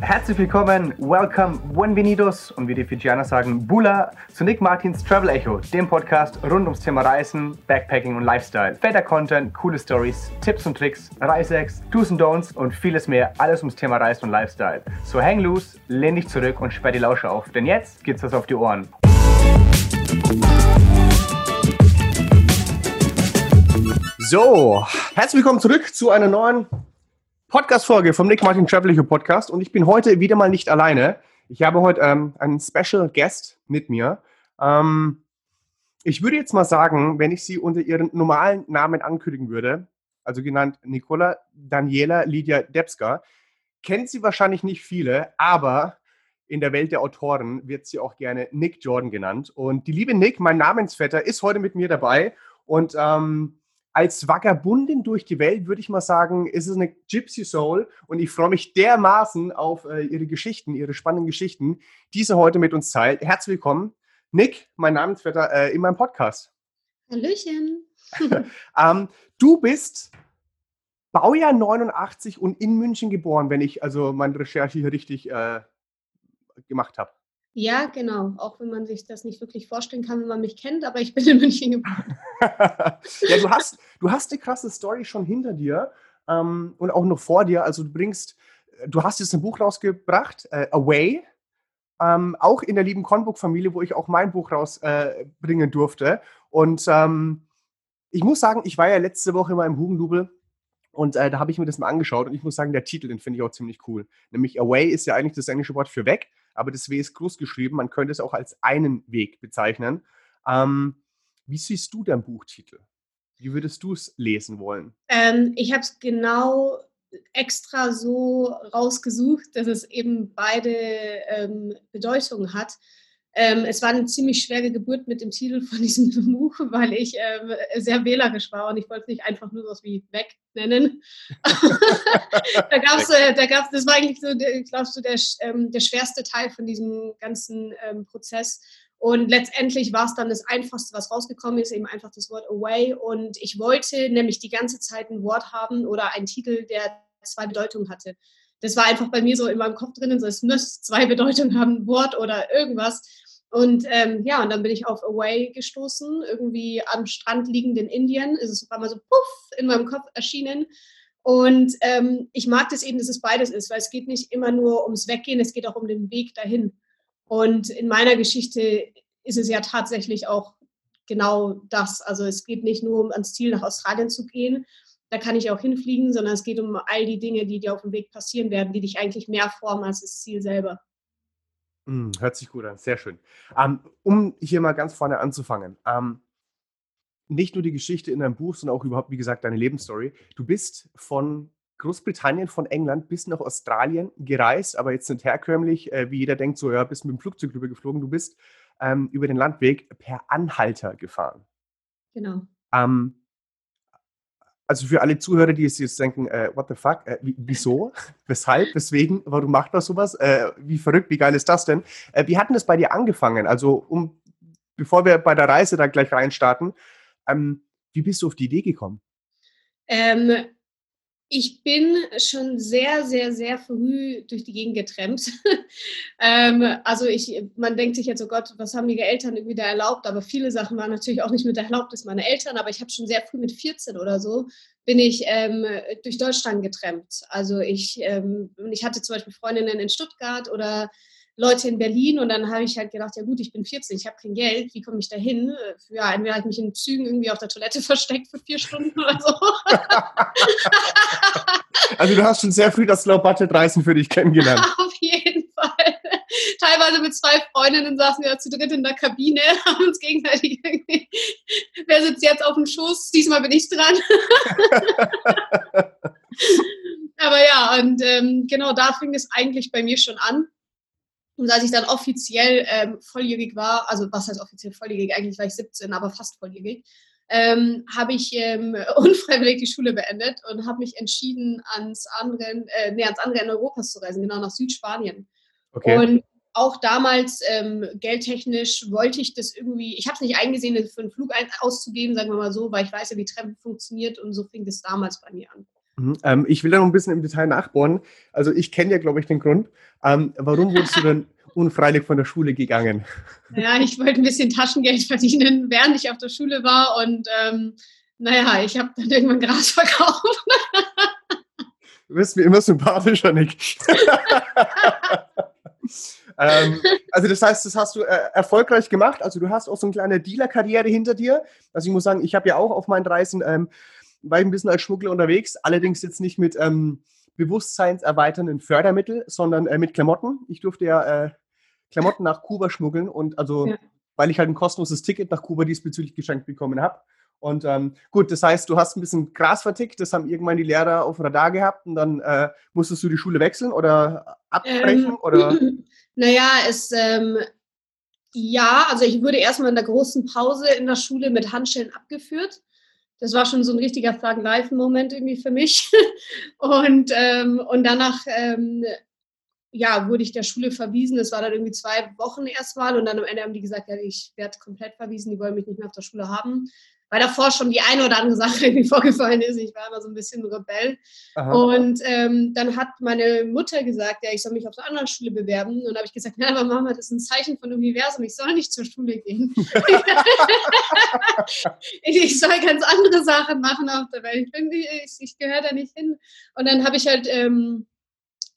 Herzlich willkommen, welcome, buenvenidos und wie die Fijianer sagen, Bula zu Nick Martins Travel Echo, dem Podcast rund ums Thema Reisen, Backpacking und Lifestyle. Fetter Content, coole Stories, Tipps und Tricks, Reisehacks, Do's und Don'ts und vieles mehr, alles ums Thema Reisen und Lifestyle. So hang loose, lehn dich zurück und sperr die Lausche auf, denn jetzt geht's was auf die Ohren. So, herzlich willkommen zurück zu einer neuen Podcast-Folge vom Nick Martin Travel Echo Podcast und ich bin heute wieder mal nicht alleine. Ich habe heute ähm, einen Special Guest mit mir. Ähm, ich würde jetzt mal sagen, wenn ich sie unter ihren normalen Namen ankündigen würde, also genannt Nicola Daniela Lydia Debska, kennt sie wahrscheinlich nicht viele, aber in der Welt der Autoren wird sie auch gerne Nick Jordan genannt. Und die liebe Nick, mein Namensvetter, ist heute mit mir dabei und ähm, als Vagabundin durch die Welt, würde ich mal sagen, ist es eine Gypsy Soul und ich freue mich dermaßen auf äh, ihre Geschichten, ihre spannenden Geschichten, die sie heute mit uns teilt. Herzlich willkommen, Nick, mein Namensvetter, äh, in meinem Podcast. Hallöchen. ähm, du bist Baujahr 89 und in München geboren, wenn ich also meine Recherche hier richtig äh, gemacht habe. Ja, genau. Auch wenn man sich das nicht wirklich vorstellen kann, wenn man mich kennt, aber ich bin in München geboren. ja, du hast, du hast eine krasse Story schon hinter dir ähm, und auch noch vor dir. Also du bringst, du hast jetzt ein Buch rausgebracht, äh, Away, ähm, auch in der lieben Conbook-Familie, wo ich auch mein Buch rausbringen äh, durfte. Und ähm, ich muss sagen, ich war ja letzte Woche mal im Hugendubel und äh, da habe ich mir das mal angeschaut und ich muss sagen, der Titel, den finde ich auch ziemlich cool. Nämlich Away ist ja eigentlich das englische Wort für weg aber das W ist groß geschrieben. Man könnte es auch als einen Weg bezeichnen. Ähm, wie siehst du deinen Buchtitel? Wie würdest du es lesen wollen? Ähm, ich habe es genau extra so rausgesucht, dass es eben beide ähm, Bedeutungen hat. Ähm, es war eine ziemlich schwere Geburt mit dem Titel von diesem Buch, weil ich ähm, sehr wählerisch war und ich wollte es nicht einfach nur was wie weg nennen. da gab es, äh, das war eigentlich so, glaube, so der, ähm, der schwerste Teil von diesem ganzen ähm, Prozess. Und letztendlich war es dann das Einfachste, was rausgekommen ist, eben einfach das Wort Away. Und ich wollte nämlich die ganze Zeit ein Wort haben oder einen Titel, der zwei Bedeutungen hatte. Das war einfach bei mir so in meinem Kopf drinnen, so es muss zwei Bedeutungen haben, ein Wort oder irgendwas. Und ähm, ja, und dann bin ich auf Away gestoßen, irgendwie am Strand liegend in Indien, ist es auf einmal so puff in meinem Kopf erschienen. Und ähm, ich mag das eben, dass es beides ist, weil es geht nicht immer nur ums Weggehen, es geht auch um den Weg dahin. Und in meiner Geschichte ist es ja tatsächlich auch genau das. Also es geht nicht nur um ans Ziel nach Australien zu gehen, da kann ich auch hinfliegen, sondern es geht um all die Dinge, die dir auf dem Weg passieren werden, die dich eigentlich mehr formen als das Ziel selber. Mm, hört sich gut an, sehr schön. Ähm, um hier mal ganz vorne anzufangen. Ähm, nicht nur die Geschichte in deinem Buch, sondern auch überhaupt, wie gesagt, deine Lebensstory. Du bist von Großbritannien, von England bis nach Australien gereist, aber jetzt nicht herkömmlich, äh, wie jeder denkt, so, ja, bist mit dem Flugzeug rüber geflogen. Du bist ähm, über den Landweg per Anhalter gefahren. Genau. Ähm, also für alle Zuhörer, die jetzt denken, äh, what the fuck, äh, wieso, weshalb, weswegen, warum macht man sowas, äh, wie verrückt, wie geil ist das denn? Äh, wie hat denn das bei dir angefangen? Also um, bevor wir bei der Reise da gleich reinstarten, ähm, wie bist du auf die Idee gekommen? Ähm, ich bin schon sehr, sehr, sehr früh durch die Gegend getrennt. ähm, also ich, man denkt sich jetzt, oh Gott, was haben die Eltern irgendwie da erlaubt? Aber viele Sachen waren natürlich auch nicht mit der Erlaubnis meiner Eltern. Aber ich habe schon sehr früh mit 14 oder so bin ich ähm, durch Deutschland getrennt. Also ich, ähm, ich hatte zum Beispiel Freundinnen in Stuttgart oder Leute in Berlin und dann habe ich halt gedacht, ja gut, ich bin 14, ich habe kein Geld, wie komme ich da hin? Ja, entweder habe ich mich in Zügen irgendwie auf der Toilette versteckt für vier Stunden oder so. also du hast schon sehr früh das Low Budget Reisen für dich kennengelernt. auf jeden Fall. teilweise mit zwei Freundinnen saßen wir zu dritt in der Kabine, haben uns gegenseitig irgendwie, wer sitzt jetzt auf dem Schoß? Diesmal bin ich dran. Aber ja, und ähm, genau da fing es eigentlich bei mir schon an. Und als ich dann offiziell ähm, volljährig war, also was heißt offiziell volljährig? Eigentlich war ich 17, aber fast volljährig, ähm, habe ich ähm, unfreiwillig die Schule beendet und habe mich entschieden, ans andere, äh, nee, ans andere Ende Europas zu reisen, genau nach Südspanien. Okay. Und auch damals ähm, geldtechnisch wollte ich das irgendwie, ich habe es nicht eingesehen, für einen Flug auszugeben, sagen wir mal so, weil ich weiß ja, wie Treffen funktioniert und so fing das damals bei mir an. Mhm, ähm, ich will da noch ein bisschen im Detail nachbohren. Also ich kenne ja, glaube ich, den Grund. Ähm, warum wurdest du denn unfreiwillig von der Schule gegangen? Ja, ich wollte ein bisschen Taschengeld verdienen, während ich auf der Schule war. Und ähm, naja, ich habe dann irgendwann Gras verkauft. Du wirst mir immer sympathischer, Nick. ähm, also das heißt, das hast du äh, erfolgreich gemacht. Also du hast auch so eine kleine Dealer-Karriere hinter dir. Also ich muss sagen, ich habe ja auch auf meinen Reisen, ähm, war ich ein bisschen als Schmuggler unterwegs, allerdings jetzt nicht mit ähm, bewusstseinserweiternden Fördermittel, sondern äh, mit Klamotten. Ich durfte ja äh, Klamotten nach Kuba schmuggeln und also, ja. weil ich halt ein kostenloses Ticket nach Kuba diesbezüglich geschenkt bekommen habe. Und ähm, gut, das heißt, du hast ein bisschen Gras vertickt, das haben irgendwann die Lehrer auf Radar gehabt und dann äh, musstest du die Schule wechseln oder abbrechen? Ähm, oder? Naja, es, ähm, ja, also ich wurde erstmal in der großen Pause in der Schule mit Handschellen abgeführt. Das war schon so ein richtiger Thug-Life-Moment irgendwie für mich. und, ähm, und danach ähm, ja, wurde ich der Schule verwiesen. Das war dann irgendwie zwei Wochen erstmal und dann am Ende haben die gesagt, ja, ich werde komplett verwiesen, die wollen mich nicht mehr auf der Schule haben weil davor schon die eine oder andere Sache irgendwie vorgefallen ist. Ich war immer so ein bisschen Rebell. Aha. Und ähm, dann hat meine Mutter gesagt, ja, ich soll mich auf der anderen Schule bewerben. Und dann habe ich gesagt, nein, aber Mama, das ist ein Zeichen von Universum. Ich soll nicht zur Schule gehen. ich soll ganz andere Sachen machen auf der Welt. Ich, ich, ich gehöre da nicht hin. Und dann habe ich halt ähm,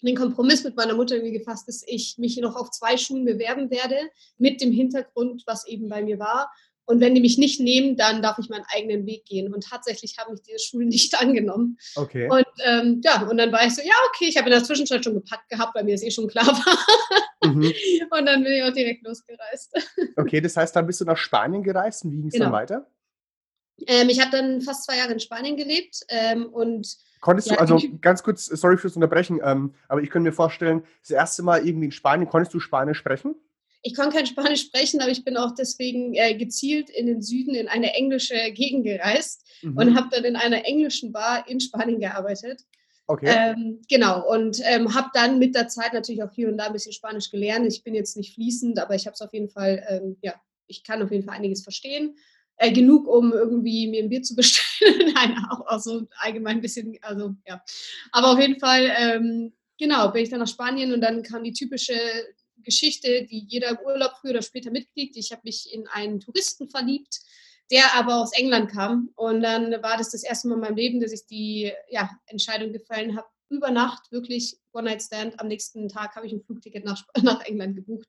den Kompromiss mit meiner Mutter irgendwie gefasst, dass ich mich noch auf zwei Schulen bewerben werde, mit dem Hintergrund, was eben bei mir war. Und wenn die mich nicht nehmen, dann darf ich meinen eigenen Weg gehen. Und tatsächlich haben mich diese Schulen nicht angenommen. Okay. Und ähm, ja, und dann war ich so, ja, okay, ich habe in der Zwischenzeit schon gepackt gehabt, weil mir das eh schon klar war. Mhm. Und dann bin ich auch direkt losgereist. Okay, das heißt, dann bist du nach Spanien gereist und wie ging es genau. dann weiter? Ähm, ich habe dann fast zwei Jahre in Spanien gelebt ähm, und Konntest ja, du, also ganz kurz, sorry fürs Unterbrechen, ähm, aber ich könnte mir vorstellen, das erste Mal irgendwie in Spanien, konntest du Spanisch sprechen? Ich kann kein Spanisch sprechen, aber ich bin auch deswegen äh, gezielt in den Süden in eine englische Gegend gereist mhm. und habe dann in einer englischen Bar in Spanien gearbeitet. Okay. Ähm, genau, und ähm, habe dann mit der Zeit natürlich auch hier und da ein bisschen Spanisch gelernt. Ich bin jetzt nicht fließend, aber ich habe es auf jeden Fall, ähm, ja, ich kann auf jeden Fall einiges verstehen. Äh, genug, um irgendwie mir ein Bier zu bestellen. Nein, auch, auch, so allgemein ein bisschen, also ja. Aber auf jeden Fall, ähm, genau, bin ich dann nach Spanien und dann kam die typische Geschichte, die jeder im Urlaub früher oder später mitkriegt. Ich habe mich in einen Touristen verliebt, der aber aus England kam. Und dann war das das erste Mal in meinem Leben, dass ich die ja, Entscheidung gefallen habe, über Nacht wirklich One-Night-Stand. Am nächsten Tag habe ich ein Flugticket nach, nach England gebucht.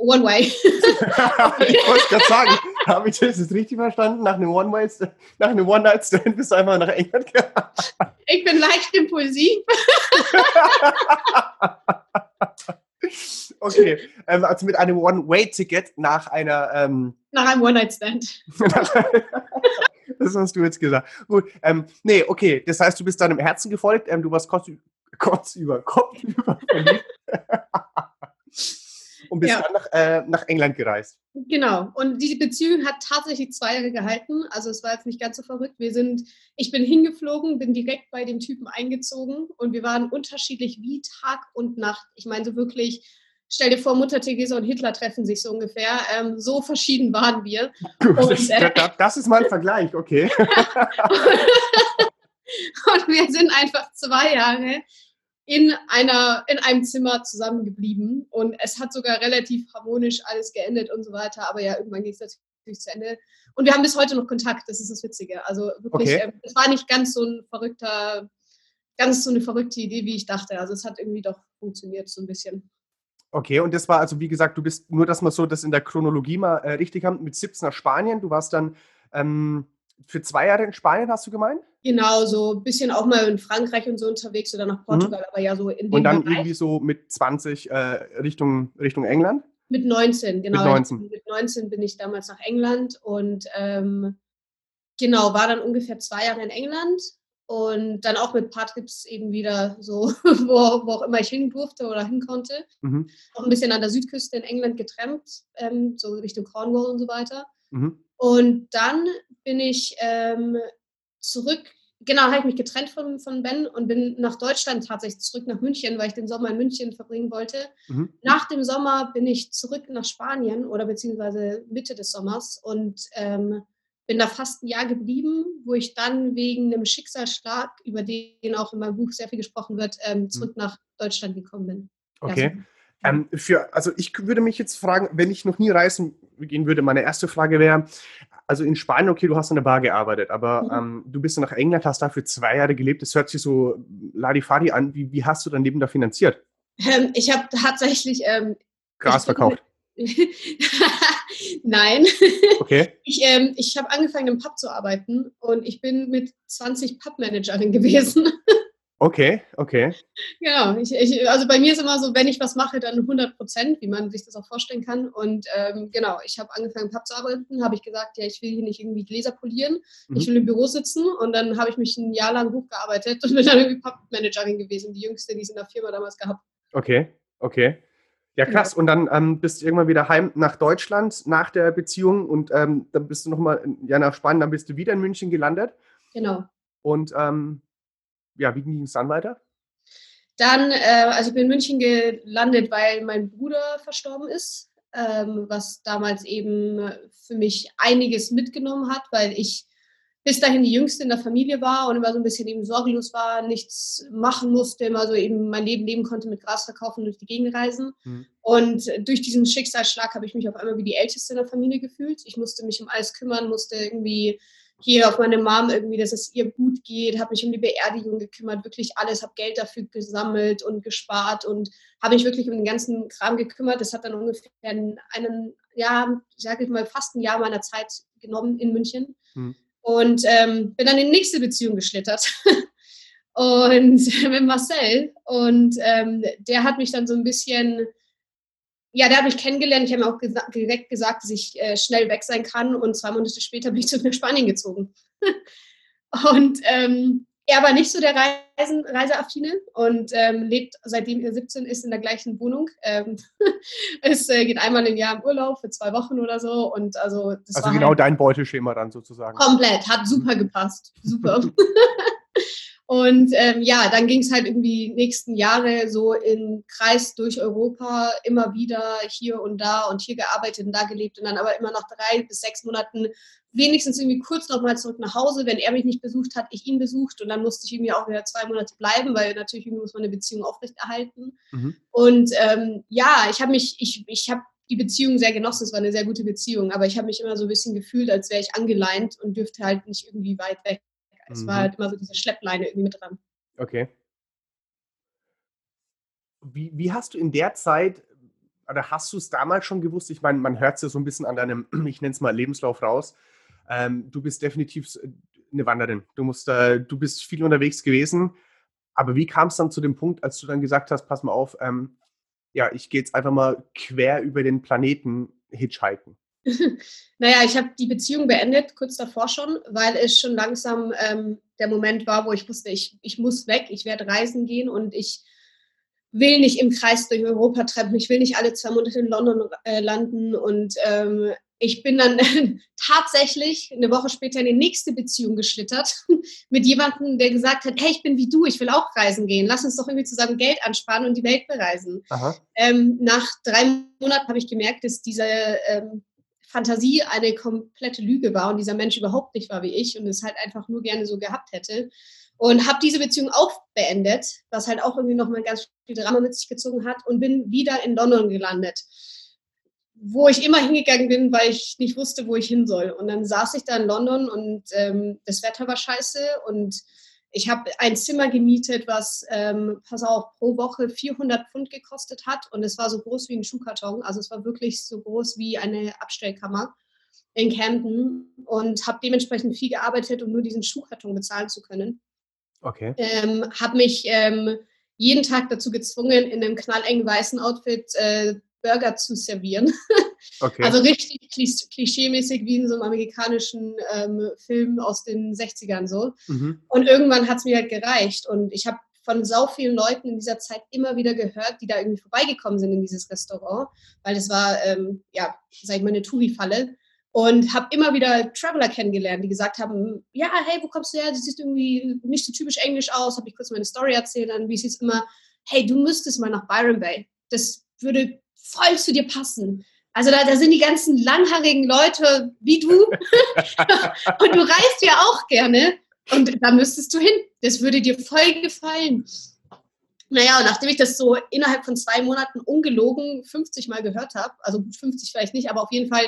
One Way. ich wollte gerade sagen, habe ich das richtig verstanden? Nach einem One-Night-Stand bist du einfach nach England gegangen. Ich bin leicht impulsiv. Okay, ähm, also mit einem One-Way-Ticket nach einer. Ähm, nach einem One-Night-Stand. das hast du jetzt gesagt. Gut, ähm, nee, okay, das heißt, du bist deinem Herzen gefolgt, ähm, du warst kurz, kurz über Kopf über und bist ja. dann nach, äh, nach England gereist. Genau. Und die Beziehung hat tatsächlich zwei Jahre gehalten. Also es war jetzt nicht ganz so verrückt. Wir sind, ich bin hingeflogen, bin direkt bei dem Typen eingezogen und wir waren unterschiedlich wie Tag und Nacht. Ich meine so wirklich, stell dir vor, Mutter Theresa und Hitler treffen sich so ungefähr. Ähm, so verschieden waren wir. Und, das, äh, das, ist mal ein Vergleich, okay. und wir sind einfach zwei Jahre in, einer, in einem Zimmer zusammengeblieben und es hat sogar relativ harmonisch alles geendet und so weiter, aber ja, irgendwann ging es natürlich zu Ende. Und wir haben bis heute noch Kontakt, das ist das Witzige. Also wirklich, okay. ähm, es war nicht ganz so ein verrückter, ganz so eine verrückte Idee, wie ich dachte. Also es hat irgendwie doch funktioniert so ein bisschen. Okay, und das war also, wie gesagt, du bist nur, dass wir so das in der Chronologie mal äh, richtig haben, mit 17 nach Spanien. Du warst dann ähm, für zwei Jahre in Spanien, hast du gemeint? Genau, so ein bisschen auch mal in Frankreich und so unterwegs oder nach Portugal, mhm. aber ja so in dem Und dann Bereich. irgendwie so mit 20 äh, Richtung, Richtung England? Mit 19, genau. Mit 19. Mit 19 bin ich damals nach England und ähm, genau, war dann ungefähr zwei Jahre in England und dann auch mit Patrips eben wieder so, wo, wo, auch immer ich hin durfte oder hin konnte. Mhm. Auch ein bisschen an der Südküste in England getrennt, ähm, so Richtung Cornwall und so weiter. Mhm. Und dann bin ich ähm, zurück, genau, habe ich mich getrennt von, von Ben und bin nach Deutschland tatsächlich zurück nach München, weil ich den Sommer in München verbringen wollte. Mhm. Nach dem Sommer bin ich zurück nach Spanien oder beziehungsweise Mitte des Sommers und ähm, bin da fast ein Jahr geblieben, wo ich dann wegen einem Schicksalsschlag, über den auch in meinem Buch sehr viel gesprochen wird, ähm, mhm. zurück nach Deutschland gekommen bin. Okay. Ja, ähm, für, also ich würde mich jetzt fragen, wenn ich noch nie reisen gehen würde, meine erste Frage wäre, also in Spanien, okay, du hast an der Bar gearbeitet, aber mhm. ähm, du bist nach England, hast dafür zwei Jahre gelebt. Das hört sich so Ladifadi an. Wie, wie hast du dein Leben da finanziert? Ähm, ich habe tatsächlich ähm, Gras verkauft. Nein. Okay. Ich, ähm, ich habe angefangen im Pub zu arbeiten und ich bin mit 20 Pubmanagerin gewesen. Okay, okay. Genau. Ich, ich, also bei mir ist immer so, wenn ich was mache, dann 100 Prozent, wie man sich das auch vorstellen kann. Und ähm, genau, ich habe angefangen, Pub zu arbeiten, habe ich gesagt, ja, ich will hier nicht irgendwie Gläser polieren, mhm. ich will im Büro sitzen. Und dann habe ich mich ein Jahr lang hochgearbeitet und bin dann irgendwie Pubmanagerin gewesen, die jüngste, die es in der Firma damals gehabt. Okay, okay. Ja, genau. krass. Und dann ähm, bist du irgendwann wieder heim nach Deutschland nach der Beziehung und ähm, dann bist du nochmal ja, nach Spanien, dann bist du wieder in München gelandet. Genau. Und ähm, ja, wie ging es dann weiter? Dann, äh, also ich bin in München gelandet, weil mein Bruder verstorben ist, ähm, was damals eben für mich einiges mitgenommen hat, weil ich bis dahin die Jüngste in der Familie war und immer so ein bisschen eben sorglos war, nichts machen musste, immer so eben mein Leben leben konnte mit Gras verkaufen und durch die Gegend reisen. Mhm. Und durch diesen Schicksalsschlag habe ich mich auf einmal wie die Älteste in der Familie gefühlt. Ich musste mich um alles kümmern, musste irgendwie hier auf meine Mom irgendwie, dass es ihr gut geht, habe mich um die Beerdigung gekümmert, wirklich alles, habe Geld dafür gesammelt und gespart und habe mich wirklich um den ganzen Kram gekümmert. Das hat dann ungefähr einen, ja, sage ich mal, fast ein Jahr meiner Zeit genommen in München. Mhm. Und ähm, bin dann in die nächste Beziehung geschlittert. und mit Marcel. Und ähm, der hat mich dann so ein bisschen, ja, der hat mich kennengelernt. Ich habe mir auch gesa direkt gesagt, dass ich äh, schnell weg sein kann. Und zwei Monate später bin ich zu Spanien gezogen. und ähm, er war nicht so der Reisen, Reiseaffine und ähm, lebt seitdem er 17 ist in der gleichen Wohnung. Ähm, es äh, geht einmal im Jahr im Urlaub für zwei Wochen oder so. Und also, das also genau halt dein Beuteschema dann sozusagen. Komplett, hat super gepasst. Super. Und ähm, ja, dann ging es halt irgendwie nächsten Jahre so im Kreis durch Europa, immer wieder hier und da und hier gearbeitet und da gelebt und dann aber immer nach drei bis sechs Monaten wenigstens irgendwie kurz nochmal zurück nach Hause. Wenn er mich nicht besucht hat, ich ihn besucht und dann musste ich irgendwie auch wieder zwei Monate bleiben, weil natürlich irgendwie muss man eine Beziehung aufrechterhalten. Mhm. Und ähm, ja, ich habe mich, ich, ich habe die Beziehung sehr genossen, es war eine sehr gute Beziehung, aber ich habe mich immer so ein bisschen gefühlt, als wäre ich angeleint und dürfte halt nicht irgendwie weit weg. Es mhm. war halt immer so diese Schleppleine irgendwie mit dran. Okay. Wie, wie hast du in der Zeit, oder hast du es damals schon gewusst? Ich meine, man hört es ja so ein bisschen an deinem, ich nenne es mal Lebenslauf raus. Ähm, du bist definitiv eine Wanderin. Du, musst, äh, du bist viel unterwegs gewesen. Aber wie kam es dann zu dem Punkt, als du dann gesagt hast, pass mal auf, ähm, ja, ich gehe jetzt einfach mal quer über den Planeten hitchhiken? naja, ich habe die Beziehung beendet, kurz davor schon, weil es schon langsam ähm, der Moment war, wo ich wusste, ich, ich muss weg, ich werde reisen gehen und ich will nicht im Kreis durch Europa treffen, ich will nicht alle zwei Monate in London äh, landen und ähm, ich bin dann tatsächlich eine Woche später in die nächste Beziehung geschlittert mit jemandem, der gesagt hat, hey, ich bin wie du, ich will auch reisen gehen, lass uns doch irgendwie zusammen Geld ansparen und die Welt bereisen. Ähm, nach drei Monaten habe ich gemerkt, dass diese ähm, Fantasie eine komplette Lüge war und dieser Mensch überhaupt nicht war wie ich und es halt einfach nur gerne so gehabt hätte. Und habe diese Beziehung auch beendet, was halt auch irgendwie nochmal ganz viel Drama mit sich gezogen hat und bin wieder in London gelandet, wo ich immer hingegangen bin, weil ich nicht wusste, wo ich hin soll. Und dann saß ich da in London und ähm, das Wetter war scheiße und ich habe ein Zimmer gemietet, was, ähm, pass auf, pro Woche 400 Pfund gekostet hat und es war so groß wie ein Schuhkarton. Also es war wirklich so groß wie eine Abstellkammer. in Camden und habe dementsprechend viel gearbeitet, um nur diesen Schuhkarton bezahlen zu können. Okay. Ähm, habe mich ähm, jeden Tag dazu gezwungen, in einem knallengen weißen Outfit äh, Burger zu servieren. Okay. Also richtig klischeemäßig wie in so einem amerikanischen ähm, Film aus den 60ern so. Mhm. Und irgendwann hat es mir halt gereicht. Und ich habe von sau vielen Leuten in dieser Zeit immer wieder gehört, die da irgendwie vorbeigekommen sind in dieses Restaurant, weil es war, ähm, ja, sag ich mal, eine Touri-Falle. Und habe immer wieder Traveler kennengelernt, die gesagt haben, ja, hey, wo kommst du her? Du siehst irgendwie nicht so typisch englisch aus. Habe ich kurz meine Story erzählt, dann wie es immer, hey, du müsstest mal nach Byron Bay. Das würde voll zu dir passen. Also da, da sind die ganzen langhaarigen Leute wie du. und du reist ja auch gerne. Und da müsstest du hin. Das würde dir voll gefallen. Naja, und nachdem ich das so innerhalb von zwei Monaten ungelogen 50 Mal gehört habe, also 50 vielleicht nicht, aber auf jeden Fall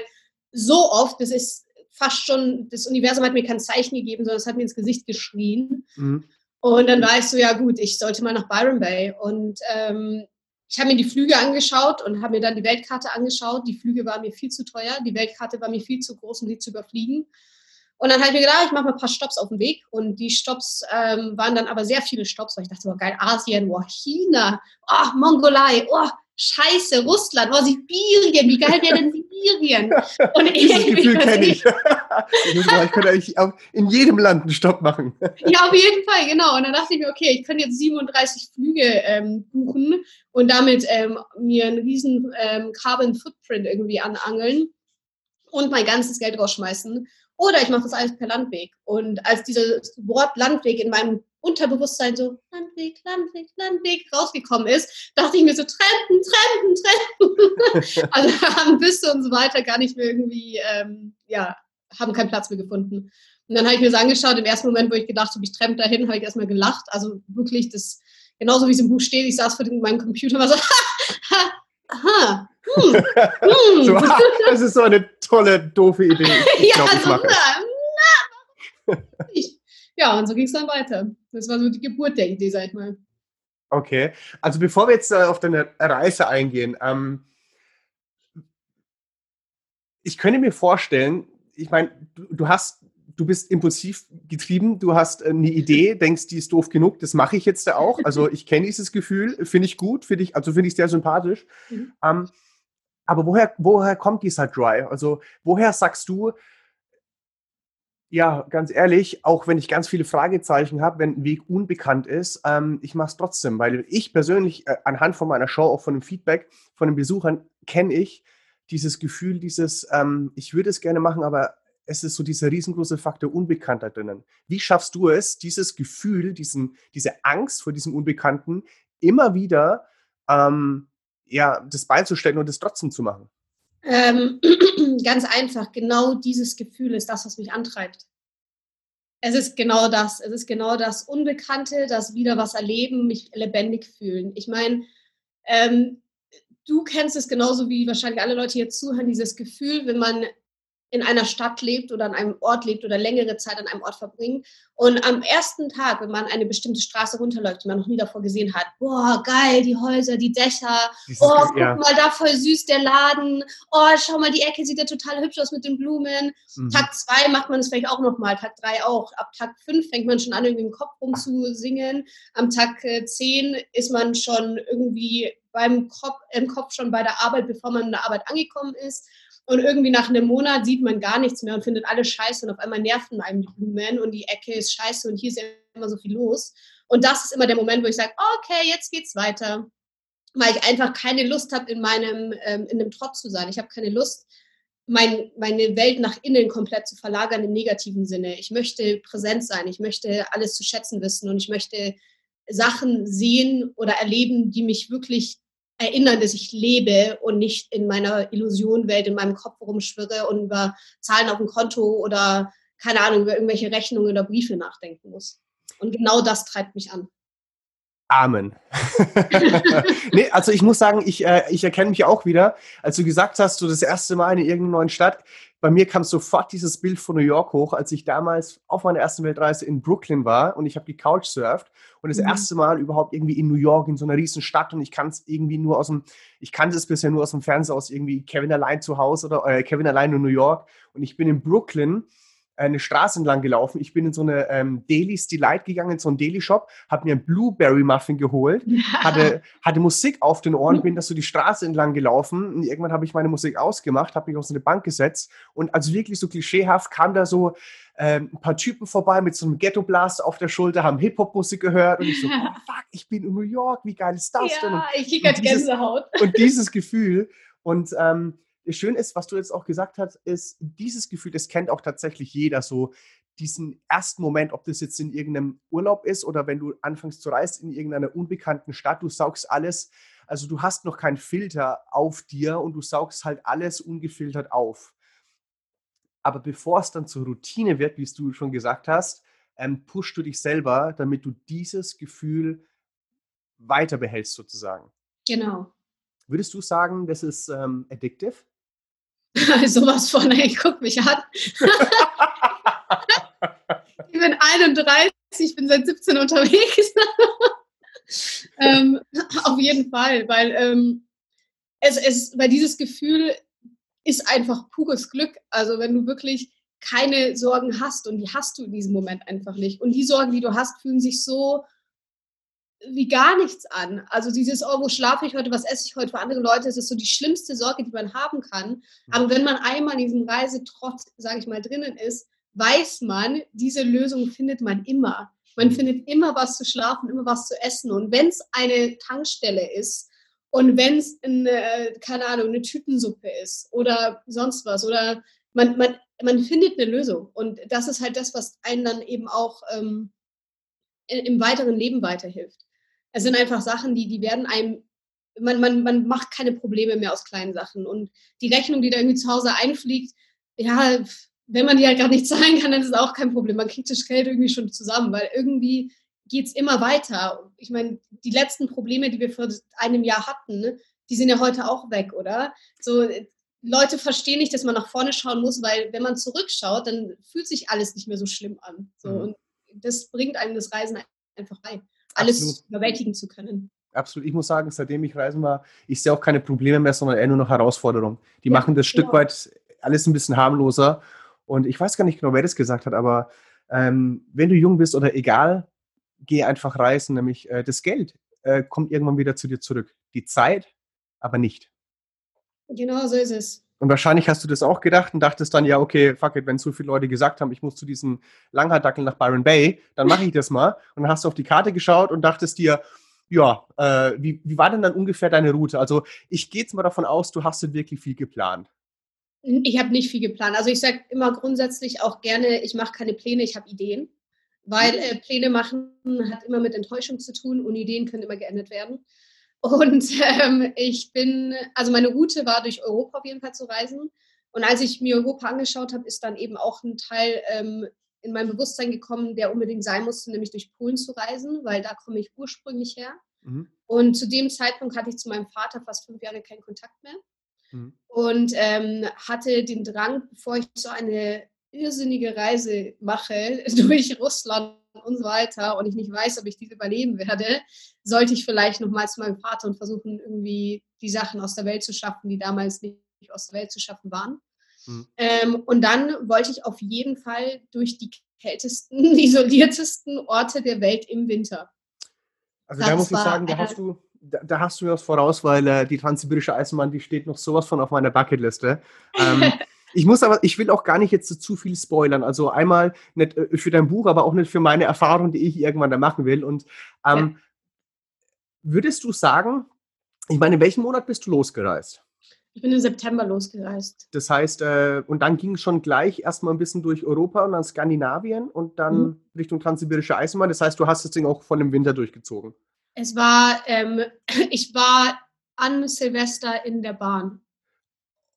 so oft, das ist fast schon, das Universum hat mir kein Zeichen gegeben, sondern es hat mir ins Gesicht geschrien. Mhm. Und dann war ich so, ja gut, ich sollte mal nach Byron Bay. Und ähm, ich habe mir die Flüge angeschaut und habe mir dann die Weltkarte angeschaut. Die Flüge waren mir viel zu teuer, die Weltkarte war mir viel zu groß, um sie zu überfliegen. Und dann habe ich mir gedacht, ich mache mal ein paar Stops auf dem Weg. Und die Stops ähm, waren dann aber sehr viele Stops, weil ich dachte, oh geil, Asien, oh, China, oh, Mongolei, oh, Scheiße, Russland, oh, Sibirien, wie geil wäre denn Sibirien? Und Dieses Gefühl kenne ich. ich könnte eigentlich in jedem Land einen Stopp machen. ja, auf jeden Fall, genau. Und dann dachte ich mir, okay, ich könnte jetzt 37 Flüge ähm, buchen und damit ähm, mir einen riesen ähm, Carbon Footprint irgendwie anangeln und mein ganzes Geld rausschmeißen. Oder ich mache das alles per Landweg. Und als dieses Wort Landweg in meinem Unterbewusstsein so Landweg, Landweg, Landweg rausgekommen ist, dachte ich mir so, Trenten, Trenten, Trenten. also haben Büsse und so weiter gar nicht mehr irgendwie, ähm, ja, haben keinen Platz mehr gefunden. Und dann habe ich mir das angeschaut, im ersten Moment, wo ich gedacht habe, ich trempe dahin, habe ich erstmal gelacht. Also wirklich, das, genauso wie es im Buch steht, ich saß vor meinem Computer und war so, ha, ha, hm, hm. so, das ist so eine tolle, doofe Idee. Ich ja, glaub, ich so, mache na, na, ich, ja, und so ging es dann weiter. Das war so die Geburt der Idee, sag ich mal. Okay, also bevor wir jetzt äh, auf deine Reise eingehen, ähm, ich könnte mir vorstellen, ich meine, du, du, hast, du bist impulsiv getrieben, du hast eine Idee, denkst, die ist doof genug, das mache ich jetzt auch. Also ich kenne dieses Gefühl, finde ich gut, finde ich, also finde ich sehr sympathisch. Mhm. Ähm, aber woher, woher kommt dieser Drive? Also woher sagst du, ja, ganz ehrlich, auch wenn ich ganz viele Fragezeichen habe, wenn ein Weg unbekannt ist, ähm, ich mache es trotzdem, weil ich persönlich äh, anhand von meiner Show, auch von dem Feedback von den Besuchern, kenne ich dieses Gefühl, dieses, ähm, ich würde es gerne machen, aber es ist so dieser riesengroße Faktor Unbekannter drinnen. Wie schaffst du es, dieses Gefühl, diesen, diese Angst vor diesem Unbekannten immer wieder ähm, ja, das beizustellen und es trotzdem zu machen? Ganz einfach, genau dieses Gefühl ist das, was mich antreibt. Es ist genau das. Es ist genau das Unbekannte, das wieder was erleben, mich lebendig fühlen. Ich meine, ähm, du kennst es genauso wie wahrscheinlich alle Leute hier zuhören, dieses Gefühl, wenn man in einer Stadt lebt oder an einem Ort lebt oder längere Zeit an einem Ort verbringt. Und am ersten Tag, wenn man eine bestimmte Straße runterläuft, die man noch nie davor gesehen hat, boah, geil, die Häuser, die Dächer, Dieses, oh, guck ja. mal, da voll süß der Laden, oh, schau mal, die Ecke sieht ja total hübsch aus mit den Blumen. Mhm. Tag zwei macht man es vielleicht auch nochmal, Tag drei auch. Ab Tag fünf fängt man schon an, irgendwie im Kopf rumzusingen. Am Tag äh, zehn ist man schon irgendwie beim Kopf, im Kopf schon bei der Arbeit, bevor man in der Arbeit angekommen ist. Und irgendwie nach einem Monat sieht man gar nichts mehr und findet alles scheiße und auf einmal nerven einem die Blumen und die Ecke ist scheiße und hier ist immer so viel los. Und das ist immer der Moment, wo ich sage, okay, jetzt geht's weiter. Weil ich einfach keine Lust habe, in meinem, ähm, in einem Trott zu sein. Ich habe keine Lust, mein, meine Welt nach innen komplett zu verlagern im negativen Sinne. Ich möchte präsent sein, ich möchte alles zu schätzen wissen und ich möchte Sachen sehen oder erleben, die mich wirklich erinnern, dass ich lebe und nicht in meiner Illusionwelt in meinem Kopf rumschwirre und über Zahlen auf dem Konto oder keine Ahnung, über irgendwelche Rechnungen oder Briefe nachdenken muss. Und genau das treibt mich an. Amen. nee, also ich muss sagen, ich, äh, ich erkenne mich auch wieder, als du gesagt hast, du das erste Mal in irgendeiner neuen Stadt, bei mir kam sofort dieses Bild von New York hoch, als ich damals auf meiner ersten Weltreise in Brooklyn war und ich habe die Couch surft und das mhm. erste Mal überhaupt irgendwie in New York, in so einer riesen Stadt und ich kann es irgendwie nur aus dem, ich kannte es bisher nur aus dem Fernseher aus irgendwie Kevin allein zu Hause oder äh, Kevin allein in New York und ich bin in Brooklyn eine Straße entlang gelaufen. Ich bin in so eine ähm, Daily's Delight gegangen, in so einen Daily-Shop, habe mir einen Blueberry Muffin geholt, hatte, hatte Musik auf den Ohren, bin da so die Straße entlang gelaufen und irgendwann habe ich meine Musik ausgemacht, habe mich auf so eine Bank gesetzt und also wirklich so klischeehaft kam da so ähm, ein paar Typen vorbei mit so einem Ghetto-Blast auf der Schulter, haben Hip-Hop-Musik gehört und ich so, oh, fuck, ich bin in New York, wie geil ist das ja, denn? Und, ich krieg halt Gänsehaut. Und dieses Gefühl und ähm, schön ist, was du jetzt auch gesagt hast, ist, dieses Gefühl, das kennt auch tatsächlich jeder so, diesen ersten Moment, ob das jetzt in irgendeinem Urlaub ist oder wenn du anfängst zu reisen in irgendeiner unbekannten Stadt, du saugst alles, also du hast noch keinen Filter auf dir und du saugst halt alles ungefiltert auf. Aber bevor es dann zur Routine wird, wie es du schon gesagt hast, ähm, pushst du dich selber, damit du dieses Gefühl weiter behältst sozusagen. Genau. Würdest du sagen, das ist ähm, addictive? Sowas von, ey, guck mich an. ich bin 31, ich bin seit 17 unterwegs. ähm, auf jeden Fall, weil ähm, es, es, weil dieses Gefühl ist einfach pures Glück. Also wenn du wirklich keine Sorgen hast und die hast du in diesem Moment einfach nicht. Und die Sorgen, die du hast, fühlen sich so wie gar nichts an. Also dieses, oh, wo schlafe ich heute, was esse ich heute? Für andere Leute ist es so die schlimmste Sorge, die man haben kann. Mhm. Aber wenn man einmal in diesem Reisetrotz, sage ich mal, drinnen ist, weiß man, diese Lösung findet man immer. Man mhm. findet immer was zu schlafen, immer was zu essen. Und wenn es eine Tankstelle ist und wenn es eine, keine Ahnung, eine Tütensuppe ist oder sonst was oder man, man, man findet eine Lösung. Und das ist halt das, was einen dann eben auch ähm, im weiteren Leben weiterhilft. Es sind einfach Sachen, die, die werden einem, man, man, man macht keine Probleme mehr aus kleinen Sachen. Und die Rechnung, die da irgendwie zu Hause einfliegt, ja, wenn man die halt gar nicht zahlen kann, dann ist es auch kein Problem. Man kriegt das Geld irgendwie schon zusammen, weil irgendwie geht es immer weiter. Ich meine, die letzten Probleme, die wir vor einem Jahr hatten, ne, die sind ja heute auch weg, oder? So, Leute verstehen nicht, dass man nach vorne schauen muss, weil wenn man zurückschaut, dann fühlt sich alles nicht mehr so schlimm an. So, mhm. Und das bringt einem das Reisen einfach bei alles Absolut. überwältigen zu können. Absolut. Ich muss sagen, seitdem ich reisen war, ich sehe auch keine Probleme mehr, sondern eher nur noch Herausforderungen. Die ja, machen das Stück genau. weit alles ein bisschen harmloser. Und ich weiß gar nicht genau, wer das gesagt hat, aber ähm, wenn du jung bist oder egal, geh einfach reisen, nämlich äh, das Geld äh, kommt irgendwann wieder zu dir zurück. Die Zeit aber nicht. Genau so ist es. Und wahrscheinlich hast du das auch gedacht und dachtest dann, ja, okay, fuck it, wenn so viele Leute gesagt haben, ich muss zu diesem Langhaardackel nach Byron Bay, dann mache ich das mal. Und dann hast du auf die Karte geschaut und dachtest dir, ja, äh, wie, wie war denn dann ungefähr deine Route? Also ich gehe jetzt mal davon aus, du hast wirklich viel geplant. Ich habe nicht viel geplant. Also ich sage immer grundsätzlich auch gerne, ich mache keine Pläne, ich habe Ideen. Weil äh, Pläne machen hat immer mit Enttäuschung zu tun und Ideen können immer geändert werden. Und ähm, ich bin, also meine Route war durch Europa auf jeden Fall zu reisen. Und als ich mir Europa angeschaut habe, ist dann eben auch ein Teil ähm, in mein Bewusstsein gekommen, der unbedingt sein musste, nämlich durch Polen zu reisen, weil da komme ich ursprünglich her. Mhm. Und zu dem Zeitpunkt hatte ich zu meinem Vater fast fünf Jahre keinen Kontakt mehr. Mhm. Und ähm, hatte den Drang, bevor ich so eine irrsinnige Reise mache durch Russland und so weiter und ich nicht weiß, ob ich diese überleben werde, sollte ich vielleicht nochmal zu meinem Vater und versuchen, irgendwie die Sachen aus der Welt zu schaffen, die damals nicht aus der Welt zu schaffen waren. Mhm. Ähm, und dann wollte ich auf jeden Fall durch die kältesten, isoliertesten Orte der Welt im Winter. Also das da muss ich sagen, da hast du, da, da, hast du mir was voraus, weil äh, die Transsibirische Eisenbahn, die steht noch sowas von auf meiner Bucketliste. Ähm, Ich muss aber, ich will auch gar nicht jetzt zu viel spoilern. Also einmal nicht äh, für dein Buch, aber auch nicht für meine Erfahrung, die ich irgendwann da machen will. Und ähm, ja. würdest du sagen, ich meine, in welchem Monat bist du losgereist? Ich bin im September losgereist. Das heißt, äh, und dann ging es schon gleich erstmal ein bisschen durch Europa und dann Skandinavien und dann mhm. Richtung Transsibirische Eisenbahn. Das heißt, du hast das Ding auch von dem Winter durchgezogen. Es war, ähm, ich war an Silvester in der Bahn.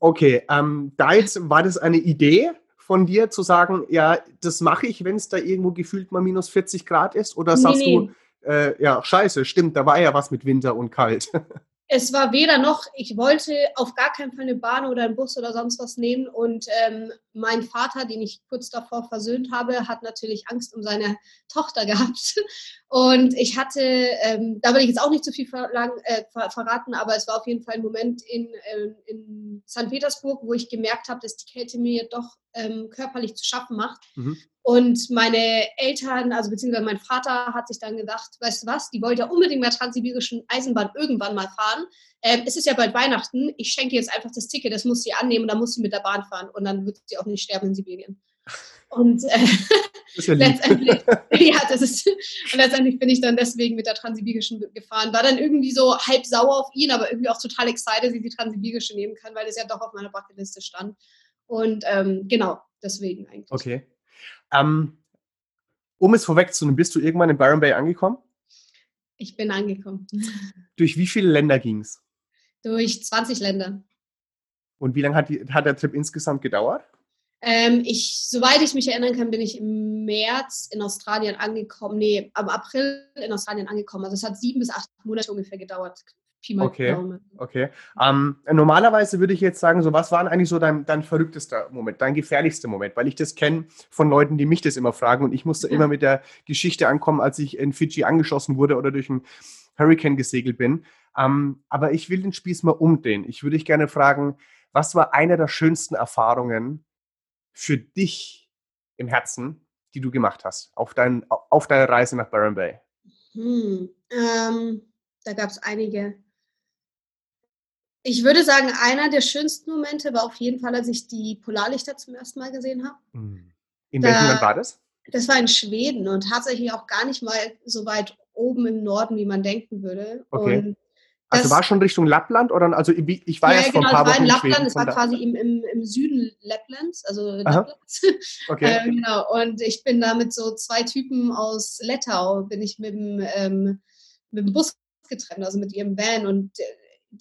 Okay, ähm, da jetzt war das eine Idee von dir zu sagen, ja, das mache ich, wenn es da irgendwo gefühlt mal minus 40 Grad ist? Oder sagst nee, du, äh, ja, scheiße, stimmt, da war ja was mit Winter und kalt? es war weder noch, ich wollte auf gar keinen Fall eine Bahn oder einen Bus oder sonst was nehmen. Und ähm, mein Vater, den ich kurz davor versöhnt habe, hat natürlich Angst um seine Tochter gehabt. Und ich hatte, ähm, da will ich jetzt auch nicht zu viel verlang, äh, ver verraten, aber es war auf jeden Fall ein Moment in, äh, in St. Petersburg, wo ich gemerkt habe, dass die Kälte mir doch ähm, körperlich zu schaffen macht. Mhm. Und meine Eltern, also beziehungsweise mein Vater, hat sich dann gedacht, weißt du was, die wollte ja unbedingt mit der transsibirischen Eisenbahn irgendwann mal fahren. Ähm, es ist ja bald Weihnachten, ich schenke jetzt einfach das Ticket, das muss sie annehmen und dann muss sie mit der Bahn fahren und dann wird sie auch nicht sterben in Sibirien. Und äh, ja letztendlich, ja, das ist, und letztendlich bin ich dann deswegen mit der Transsibirischen gefahren. War dann irgendwie so halb sauer auf ihn, aber irgendwie auch total excited, dass ich die Transsibirische nehmen kann, weil das ja doch auf meiner Bucketliste stand. Und ähm, genau, deswegen eigentlich. Okay. Ähm, um es vorwegzunehmen, bist du irgendwann in Byron Bay angekommen? Ich bin angekommen. Durch wie viele Länder ging es? Durch 20 Länder. Und wie lange hat, die, hat der Trip insgesamt gedauert? Ähm, ich, soweit ich mich erinnern kann, bin ich im März in Australien angekommen. Nee, am April in Australien angekommen. Also es hat sieben bis acht Monate ungefähr gedauert. Pi mal okay, Daumen. okay. Ähm, normalerweise würde ich jetzt sagen, so was war eigentlich so dein, dein verrücktester Moment, dein gefährlichster Moment? Weil ich das kenne von Leuten, die mich das immer fragen und ich musste ja. immer mit der Geschichte ankommen, als ich in Fidschi angeschossen wurde oder durch einen Hurricane gesegelt bin. Ähm, aber ich will den Spieß mal umdrehen. Ich würde dich gerne fragen, was war eine der schönsten Erfahrungen für dich im Herzen, die du gemacht hast, auf, dein, auf deiner Reise nach Byron Bay? Hm, ähm, da gab es einige. Ich würde sagen, einer der schönsten Momente war auf jeden Fall, als ich die Polarlichter zum ersten Mal gesehen habe. Hm. In da, welchem Land war das? Das war in Schweden und tatsächlich auch gar nicht mal so weit oben im Norden, wie man denken würde. Okay. Und also war schon Richtung Lappland oder also ich war ja, jetzt genau, vor ein paar Wochen in Lappland, es war quasi im, im, im Süden Lapplands, also Lapplands. Okay. ähm, genau. Und ich bin da mit so zwei Typen aus Lettau, bin ich mit dem, ähm, mit dem Bus getrennt, also mit ihrem Van und äh,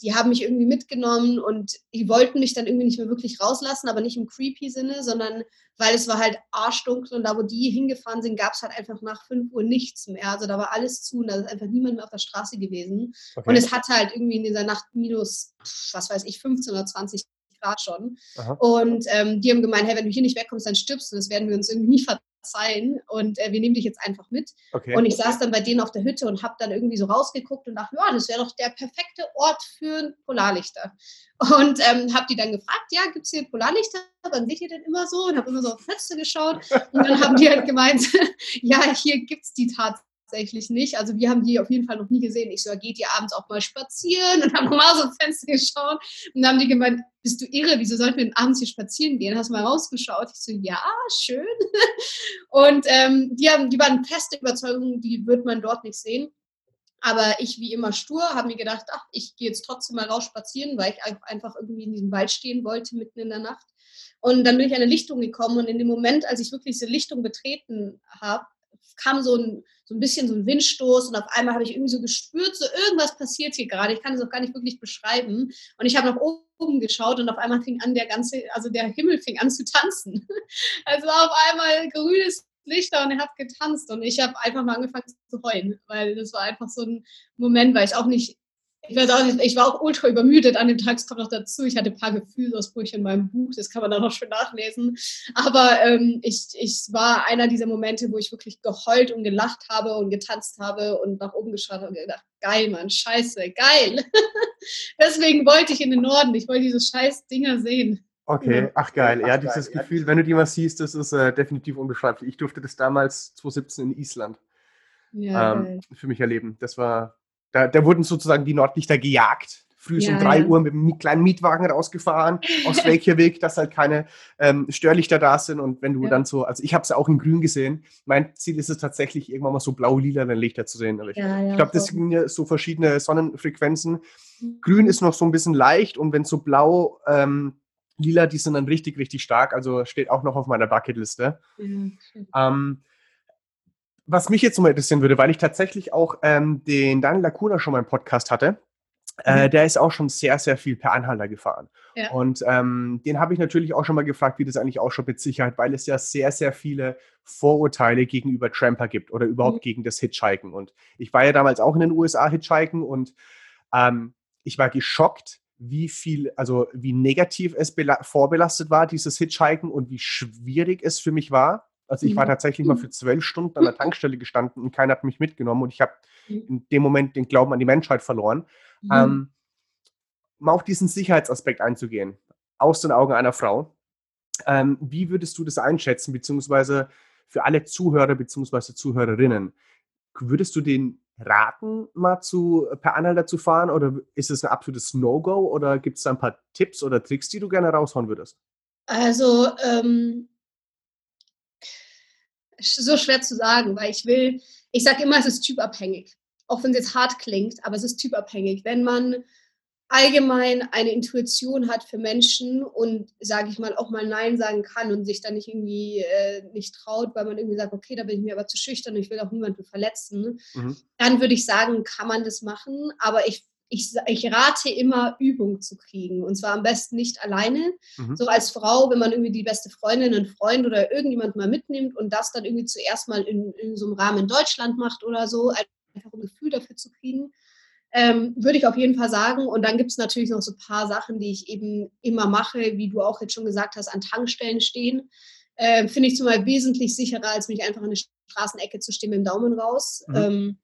die haben mich irgendwie mitgenommen und die wollten mich dann irgendwie nicht mehr wirklich rauslassen, aber nicht im creepy Sinne, sondern weil es war halt arschdunkel und da, wo die hingefahren sind, gab es halt einfach nach 5 Uhr nichts mehr. Also da war alles zu und da ist einfach niemand mehr auf der Straße gewesen. Okay. Und es hatte halt irgendwie in dieser Nacht minus, was weiß ich, 15 oder 20 Grad schon. Aha. Und ähm, die haben gemeint, hey, wenn du hier nicht wegkommst, dann stirbst du. Das werden wir uns irgendwie nie verzeihen. Und äh, wir nehmen dich jetzt einfach mit. Okay. Und ich saß dann bei denen auf der Hütte und habe dann irgendwie so rausgeguckt und dachte, ja, das wäre doch der perfekte Ort für Polarlichter. Und ähm, habe die dann gefragt, ja, gibt es hier Polarlichter? Wann seht ihr denn immer so? Und habe immer so auf Fenster geschaut. Und dann haben die halt gemeint, ja, hier gibt es die tatsächlich tatsächlich nicht. Also wir haben die auf jeden Fall noch nie gesehen. Ich so, geht ihr abends auch mal spazieren? Und haben nochmal so ins Fenster geschaut. Und dann haben die gemeint, bist du irre? Wieso sollten wir denn abends hier spazieren gehen? Hast du mal rausgeschaut? Ich so, ja, schön. Und ähm, die, haben, die waren feste Überzeugung, die wird man dort nicht sehen. Aber ich, wie immer stur, habe mir gedacht, ach, ich gehe jetzt trotzdem mal raus spazieren, weil ich einfach irgendwie in diesem Wald stehen wollte, mitten in der Nacht. Und dann bin ich an eine Lichtung gekommen und in dem Moment, als ich wirklich diese Lichtung betreten habe, kam so ein, so ein bisschen so ein Windstoß und auf einmal habe ich irgendwie so gespürt, so irgendwas passiert hier gerade. Ich kann es auch gar nicht wirklich beschreiben. Und ich habe nach oben geschaut und auf einmal fing an der ganze, also der Himmel fing an zu tanzen. Also auf einmal grünes Lichter und er hat getanzt und ich habe einfach mal angefangen zu heulen, weil das war einfach so ein Moment, weil ich auch nicht ich weiß auch nicht, ich war auch ultra übermüdet an dem Tag, es kommt noch dazu. Ich hatte ein paar Gefühlsausbrüche in meinem Buch, das kann man dann noch schön nachlesen. Aber ähm, ich, ich war einer dieser Momente, wo ich wirklich geheult und gelacht habe und getanzt habe und nach oben geschaut habe und gedacht, geil, Mann, scheiße, geil. Deswegen wollte ich in den Norden, ich wollte diese scheiß Dinger sehen. Okay, ach geil. Ja, dieses geil. Gefühl, wenn du die mal siehst, das ist äh, definitiv unbeschreiblich. Ich durfte das damals 2017 in Island ja, ähm, für mich erleben. Das war da, da wurden sozusagen die Nordlichter gejagt. Früh ja, um drei ja. Uhr mit einem kleinen Mietwagen rausgefahren aus Reykjavik, dass halt keine ähm, Störlichter da sind. Und wenn du ja. dann so, also ich habe es auch in grün gesehen. Mein Ziel ist es tatsächlich, irgendwann mal so blau-lila Lichter zu sehen. Ich, glaube, das sind ja so verschiedene Sonnenfrequenzen. Mhm. Grün ist noch so ein bisschen leicht und wenn so blau, ähm, lila, die sind dann richtig, richtig stark. Also steht auch noch auf meiner Bucketliste. Ähm, was mich jetzt mal interessieren würde, weil ich tatsächlich auch ähm, den Daniel Lacuna schon mal im Podcast hatte. Äh, mhm. der ist auch schon sehr, sehr viel per Anhalter gefahren. Ja. Und ähm, den habe ich natürlich auch schon mal gefragt, wie das eigentlich ausschaut mit Sicherheit, weil es ja sehr, sehr viele Vorurteile gegenüber Tramper gibt oder überhaupt mhm. gegen das Hitchhiken. Und ich war ja damals auch in den USA Hitchhiken und ähm, ich war geschockt, wie viel, also wie negativ es vorbelastet war, dieses Hitchhiken und wie schwierig es für mich war. Also ich war mhm. tatsächlich mal für zwölf Stunden an der Tankstelle gestanden und keiner hat mich mitgenommen und ich habe mhm. in dem Moment den Glauben an die Menschheit verloren. Mhm. Ähm, mal auf diesen Sicherheitsaspekt einzugehen, aus den Augen einer Frau. Ähm, wie würdest du das einschätzen, beziehungsweise für alle Zuhörer beziehungsweise Zuhörerinnen? Würdest du den raten, mal zu, per Anhalter zu fahren oder ist es ein absolutes No-Go oder gibt es da ein paar Tipps oder Tricks, die du gerne raushauen würdest? Also, ähm, so schwer zu sagen, weil ich will, ich sage immer, es ist typabhängig. Auch wenn es jetzt hart klingt, aber es ist typabhängig. Wenn man allgemein eine Intuition hat für Menschen und, sage ich mal, auch mal Nein sagen kann und sich dann nicht irgendwie äh, nicht traut, weil man irgendwie sagt, okay, da bin ich mir aber zu schüchtern und ich will auch niemanden verletzen, mhm. dann würde ich sagen, kann man das machen. Aber ich, ich, ich rate immer, Übung zu kriegen. Und zwar am besten nicht alleine. Mhm. So als Frau, wenn man irgendwie die beste Freundin, einen Freund oder irgendjemand mal mitnimmt und das dann irgendwie zuerst mal in, in so einem Rahmen in Deutschland macht oder so, einfach ein Gefühl dafür zu kriegen ähm, würde ich auf jeden Fall sagen. Und dann gibt es natürlich noch so ein paar Sachen, die ich eben immer mache, wie du auch jetzt schon gesagt hast, an Tankstellen stehen. Äh, Finde ich zumal wesentlich sicherer, als mich einfach in eine Straßenecke zu stehen mit dem Daumen raus. Mhm. Ähm,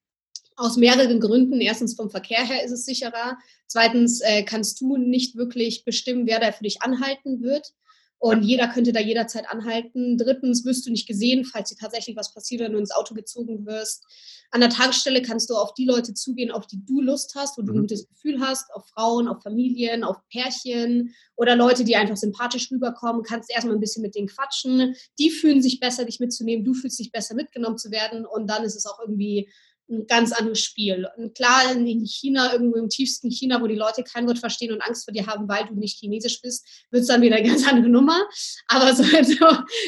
aus mehreren Gründen. Erstens vom Verkehr her ist es sicherer. Zweitens äh, kannst du nicht wirklich bestimmen, wer da für dich anhalten wird. Und jeder könnte da jederzeit anhalten. Drittens wirst du nicht gesehen, falls dir tatsächlich was passiert und du ins Auto gezogen wirst. An der Tankstelle kannst du auf die Leute zugehen, auf die du Lust hast, wo du ein mhm. gutes Gefühl hast, auf Frauen, auf Familien, auf Pärchen oder Leute, die einfach sympathisch rüberkommen. Kannst erstmal ein bisschen mit denen quatschen. Die fühlen sich besser, dich mitzunehmen. Du fühlst dich besser, mitgenommen zu werden. Und dann ist es auch irgendwie ein ganz anderes Spiel. Und klar, in China, irgendwo im tiefsten China, wo die Leute kein Wort verstehen und Angst vor dir haben, weil du nicht chinesisch bist, wird es dann wieder eine ganz andere Nummer. Aber so in so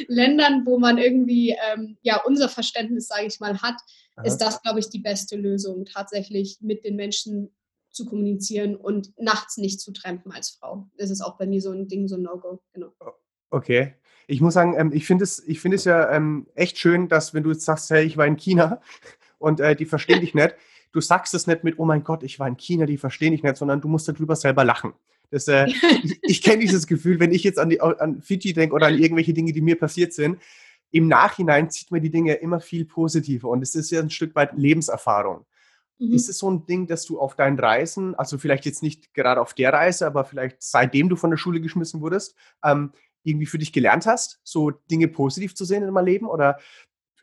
Ländern, wo man irgendwie ähm, ja unser Verständnis, sage ich mal, hat, Aha. ist das, glaube ich, die beste Lösung, tatsächlich mit den Menschen zu kommunizieren und nachts nicht zu trampen als Frau. Das ist auch bei mir so ein Ding, so ein No-Go. Genau. Okay. Ich muss sagen, ähm, ich finde es, ich es ja ähm, echt schön, dass wenn du jetzt sagst, hey, ich war in China, und äh, die verstehen dich nicht. Du sagst es nicht mit, oh mein Gott, ich war in China, die verstehen dich nicht, sondern du musst darüber selber lachen. Das, äh, ich, ich kenne dieses Gefühl, wenn ich jetzt an, die, an Fiji denke oder an irgendwelche Dinge, die mir passiert sind. Im Nachhinein zieht mir die Dinge immer viel positiver und es ist ja ein Stück weit Lebenserfahrung. Mhm. Ist es so ein Ding, dass du auf deinen Reisen, also vielleicht jetzt nicht gerade auf der Reise, aber vielleicht seitdem du von der Schule geschmissen wurdest, ähm, irgendwie für dich gelernt hast, so Dinge positiv zu sehen in meinem Leben? Oder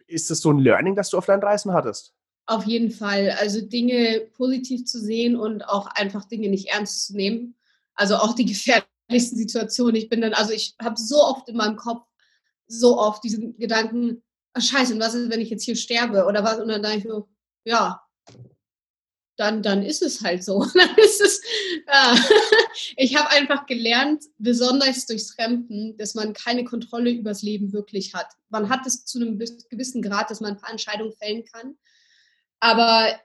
ist das so ein Learning, das du auf deinen Reisen hattest? Auf jeden Fall. Also Dinge positiv zu sehen und auch einfach Dinge nicht ernst zu nehmen. Also auch die gefährlichsten Situationen. Ich bin dann, also ich habe so oft in meinem Kopf so oft diesen Gedanken, oh scheiße, und was ist, wenn ich jetzt hier sterbe? Oder was? Und dann denke ich so, ja, dann, dann ist es halt so. dann ist es, ja. Ich habe einfach gelernt, besonders durchs Fremden, dass man keine Kontrolle übers Leben wirklich hat. Man hat es zu einem gewissen Grad, dass man ein paar Entscheidungen fällen kann. Aber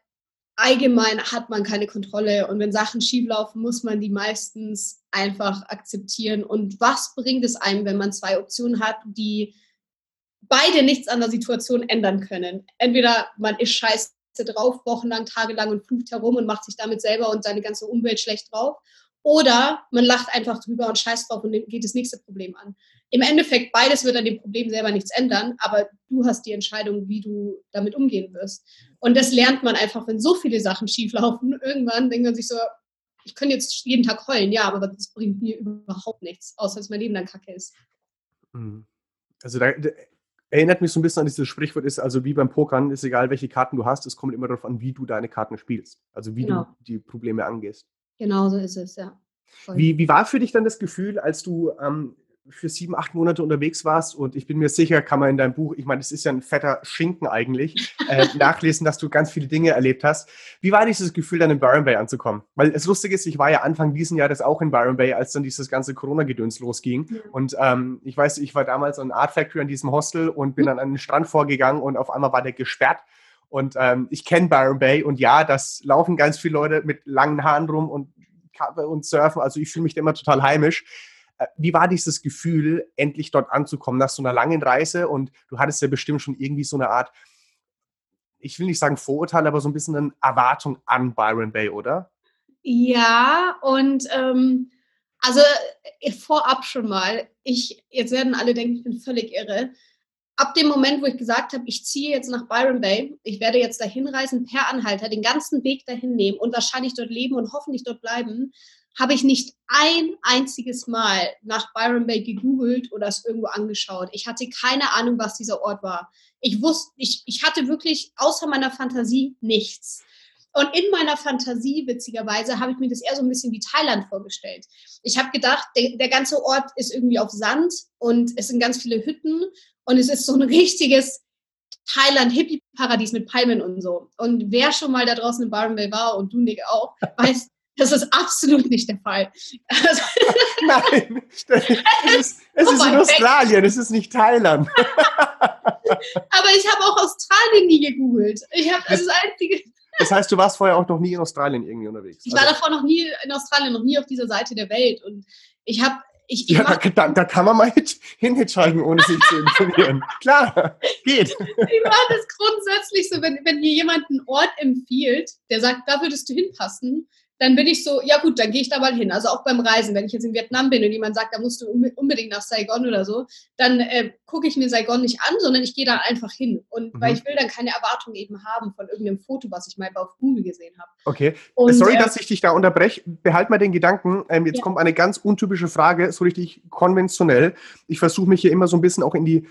allgemein hat man keine Kontrolle. Und wenn Sachen schieflaufen, muss man die meistens einfach akzeptieren. Und was bringt es einem, wenn man zwei Optionen hat, die beide nichts an der Situation ändern können? Entweder man ist scheiße drauf, wochenlang, tagelang und flucht herum und macht sich damit selber und seine ganze Umwelt schlecht drauf. Oder man lacht einfach drüber und scheißt drauf und geht das nächste Problem an. Im Endeffekt, beides wird an dem Problem selber nichts ändern, aber du hast die Entscheidung, wie du damit umgehen wirst. Und das lernt man einfach, wenn so viele Sachen schieflaufen. Irgendwann denkt man sich so, ich könnte jetzt jeden Tag heulen, ja, aber das bringt mir überhaupt nichts, außer dass mein Leben dann kacke ist. Mhm. Also da, erinnert mich so ein bisschen an dieses Sprichwort, ist also wie beim Pokern, ist egal, welche Karten du hast, es kommt immer darauf an, wie du deine Karten spielst. Also wie genau. du die Probleme angehst. Genau so ist es, ja. Wie, wie war für dich dann das Gefühl, als du ähm, für sieben, acht Monate unterwegs warst und ich bin mir sicher, kann man in deinem Buch, ich meine, es ist ja ein fetter Schinken eigentlich, äh, nachlesen, dass du ganz viele Dinge erlebt hast. Wie war dieses Gefühl, dann in Byron Bay anzukommen? Weil es lustig ist, ich war ja Anfang diesen Jahres auch in Byron Bay, als dann dieses ganze Corona-Gedöns losging. Ja. Und ähm, ich weiß, ich war damals an Art Factory an diesem Hostel und bin mhm. dann an den Strand vorgegangen und auf einmal war der gesperrt. Und ähm, ich kenne Byron Bay und ja, das laufen ganz viele Leute mit langen Haaren rum und, und surfen. Also ich fühle mich da immer total heimisch. Äh, wie war dieses Gefühl, endlich dort anzukommen nach so einer langen Reise? Und du hattest ja bestimmt schon irgendwie so eine Art, ich will nicht sagen Vorurteil, aber so ein bisschen eine Erwartung an Byron Bay, oder? Ja, und ähm, also äh, vorab schon mal, ich, jetzt werden alle denken, ich bin völlig irre. Ab dem Moment, wo ich gesagt habe, ich ziehe jetzt nach Byron Bay, ich werde jetzt dahin reisen per Anhalter, den ganzen Weg dahin nehmen und wahrscheinlich dort leben und hoffentlich dort bleiben, habe ich nicht ein einziges Mal nach Byron Bay gegoogelt oder es irgendwo angeschaut. Ich hatte keine Ahnung, was dieser Ort war. Ich wusste, ich, ich hatte wirklich außer meiner Fantasie nichts. Und in meiner Fantasie, witzigerweise, habe ich mir das eher so ein bisschen wie Thailand vorgestellt. Ich habe gedacht, der, der ganze Ort ist irgendwie auf Sand und es sind ganz viele Hütten und es ist so ein richtiges Thailand-Hippie-Paradies mit Palmen und so. Und wer schon mal da draußen in Byron Bay war und du, Nick, auch, weiß, das ist absolut nicht der Fall. Also Nein, es ist, es ist in Australien, es ist nicht Thailand. Aber ich habe auch Australien nie gegoogelt. Ich habe das, das einzige. Das heißt, du warst vorher auch noch nie in Australien irgendwie unterwegs. Ich war also, davor noch nie in Australien, noch nie auf dieser Seite der Welt. Und ich habe ich, ich ja, da, da, kann man mal hinhitchhiken, ohne sich zu informieren. Klar, geht. Ich mache das grundsätzlich so, wenn, wenn mir jemand einen Ort empfiehlt, der sagt, da würdest du hinpassen, dann bin ich so, ja gut, dann gehe ich da mal hin. Also auch beim Reisen, wenn ich jetzt in Vietnam bin und jemand sagt, da musst du unbedingt nach Saigon oder so, dann äh, gucke ich mir Saigon nicht an, sondern ich gehe da einfach hin. Und mhm. weil ich will dann keine Erwartung eben haben von irgendeinem Foto, was ich mal auf Google gesehen habe. Okay. Und, Sorry, äh, dass ich dich da unterbreche. Behalt mal den Gedanken. Ähm, jetzt ja. kommt eine ganz untypische Frage, so richtig konventionell. Ich versuche mich hier immer so ein bisschen auch in die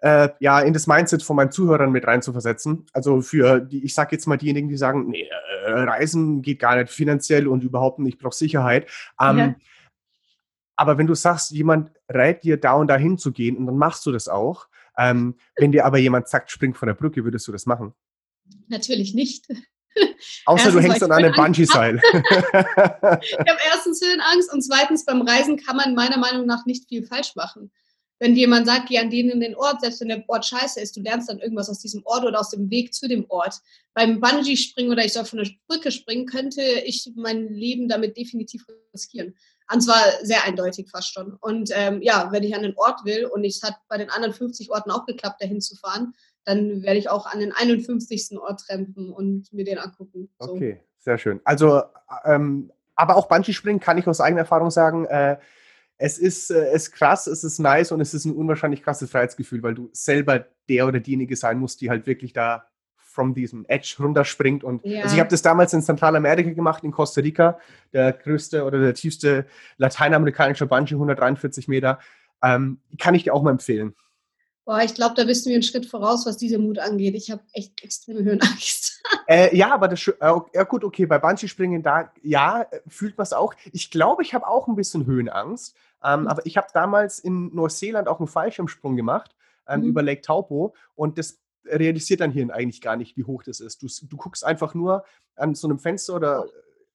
äh, ja, in das Mindset von meinen Zuhörern mit reinzuversetzen. Also für die, ich sage jetzt mal diejenigen, die sagen, nee, äh, Reisen geht gar nicht finanziell und überhaupt nicht, ich brauche Sicherheit. Ähm, ja. Aber wenn du sagst, jemand rät dir da und dahin zu gehen und dann machst du das auch, ähm, wenn dir aber jemand sagt, spring von der Brücke, würdest du das machen? Natürlich nicht. Außer erstens, du hängst an einem Bungee-Seil. ich habe erstens Höhenangst und zweitens beim Reisen kann man meiner Meinung nach nicht viel falsch machen wenn jemand sagt, geh an den in den Ort, selbst wenn der Ort scheiße ist, du lernst dann irgendwas aus diesem Ort oder aus dem Weg zu dem Ort. Beim Bungee-Springen oder ich soll von der Brücke springen, könnte ich mein Leben damit definitiv riskieren. Und zwar sehr eindeutig fast schon. Und ähm, ja, wenn ich an den Ort will und es hat bei den anderen 50 Orten auch geklappt, dahin zu fahren, dann werde ich auch an den 51. Ort trampen und mir den angucken. So. Okay, sehr schön. Also, ähm, aber auch Bungee-Springen kann ich aus eigener Erfahrung sagen, äh, es ist, äh, ist krass, es ist nice und es ist ein unwahrscheinlich krasses Freiheitsgefühl, weil du selber der oder diejenige sein musst, die halt wirklich da from diesem Edge runterspringt. Und ja. also ich habe das damals in Zentralamerika gemacht, in Costa Rica, der größte oder der tiefste lateinamerikanische Bungee, 143 Meter. Ähm, kann ich dir auch mal empfehlen. Boah, ich glaube, da bist du mir einen Schritt voraus, was diese Mut angeht. Ich habe echt extreme Höhenangst. Äh, ja, aber das, äh, ja gut, okay, bei Bungee-Springen da, ja, fühlt man es auch. Ich glaube, ich habe auch ein bisschen Höhenangst. Ähm, mhm. Aber ich habe damals in Neuseeland auch einen Fallschirmsprung gemacht ähm, mhm. über Lake Taupo und das realisiert dann hier eigentlich gar nicht, wie hoch das ist. Du, du guckst einfach nur an so einem Fenster oder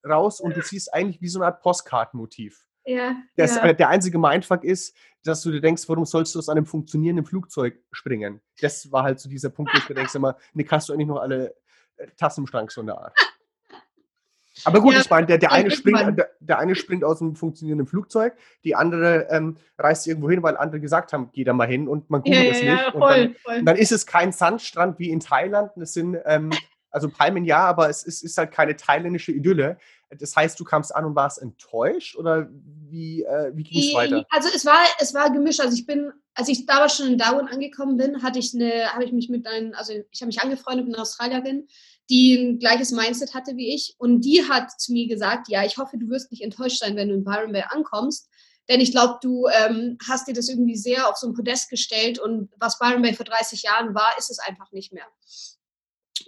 raus und du siehst eigentlich wie so eine Art Postkartenmotiv. Ja, das, ja. Der einzige Mindfuck ist, dass du dir denkst, warum sollst du aus einem funktionierenden Flugzeug springen? Das war halt so dieser Punkt, wo du denkst immer, Nick, hast du eigentlich noch alle äh, Tassen im Schrank so in der Art? Aber gut, ja, ich meine, der, der, eine springt, der, der, eine springt aus einem funktionierenden Flugzeug, die andere ähm, reist irgendwo hin, weil andere gesagt haben, geh da mal hin und man googelt ja, es ja, nicht. Voll, und dann, voll. dann, ist es kein Sandstrand wie in Thailand. Es sind ähm, also Palmen ja, aber es ist, ist, halt keine thailändische Idylle. Das heißt, du kamst an und warst enttäuscht oder wie, äh, wie ging es weiter? Also es war, es war gemischt. Also ich bin, als ich damals schon in Darwin angekommen bin, hatte ich eine, habe ich mich mit einem, also ich habe mich angefreundet mit einer Australierin, die ein gleiches Mindset hatte wie ich. Und die hat zu mir gesagt, ja, ich hoffe, du wirst nicht enttäuscht sein, wenn du in Byron Bay ankommst. Denn ich glaube, du ähm, hast dir das irgendwie sehr auf so ein Podest gestellt und was Byron Bay vor 30 Jahren war, ist es einfach nicht mehr.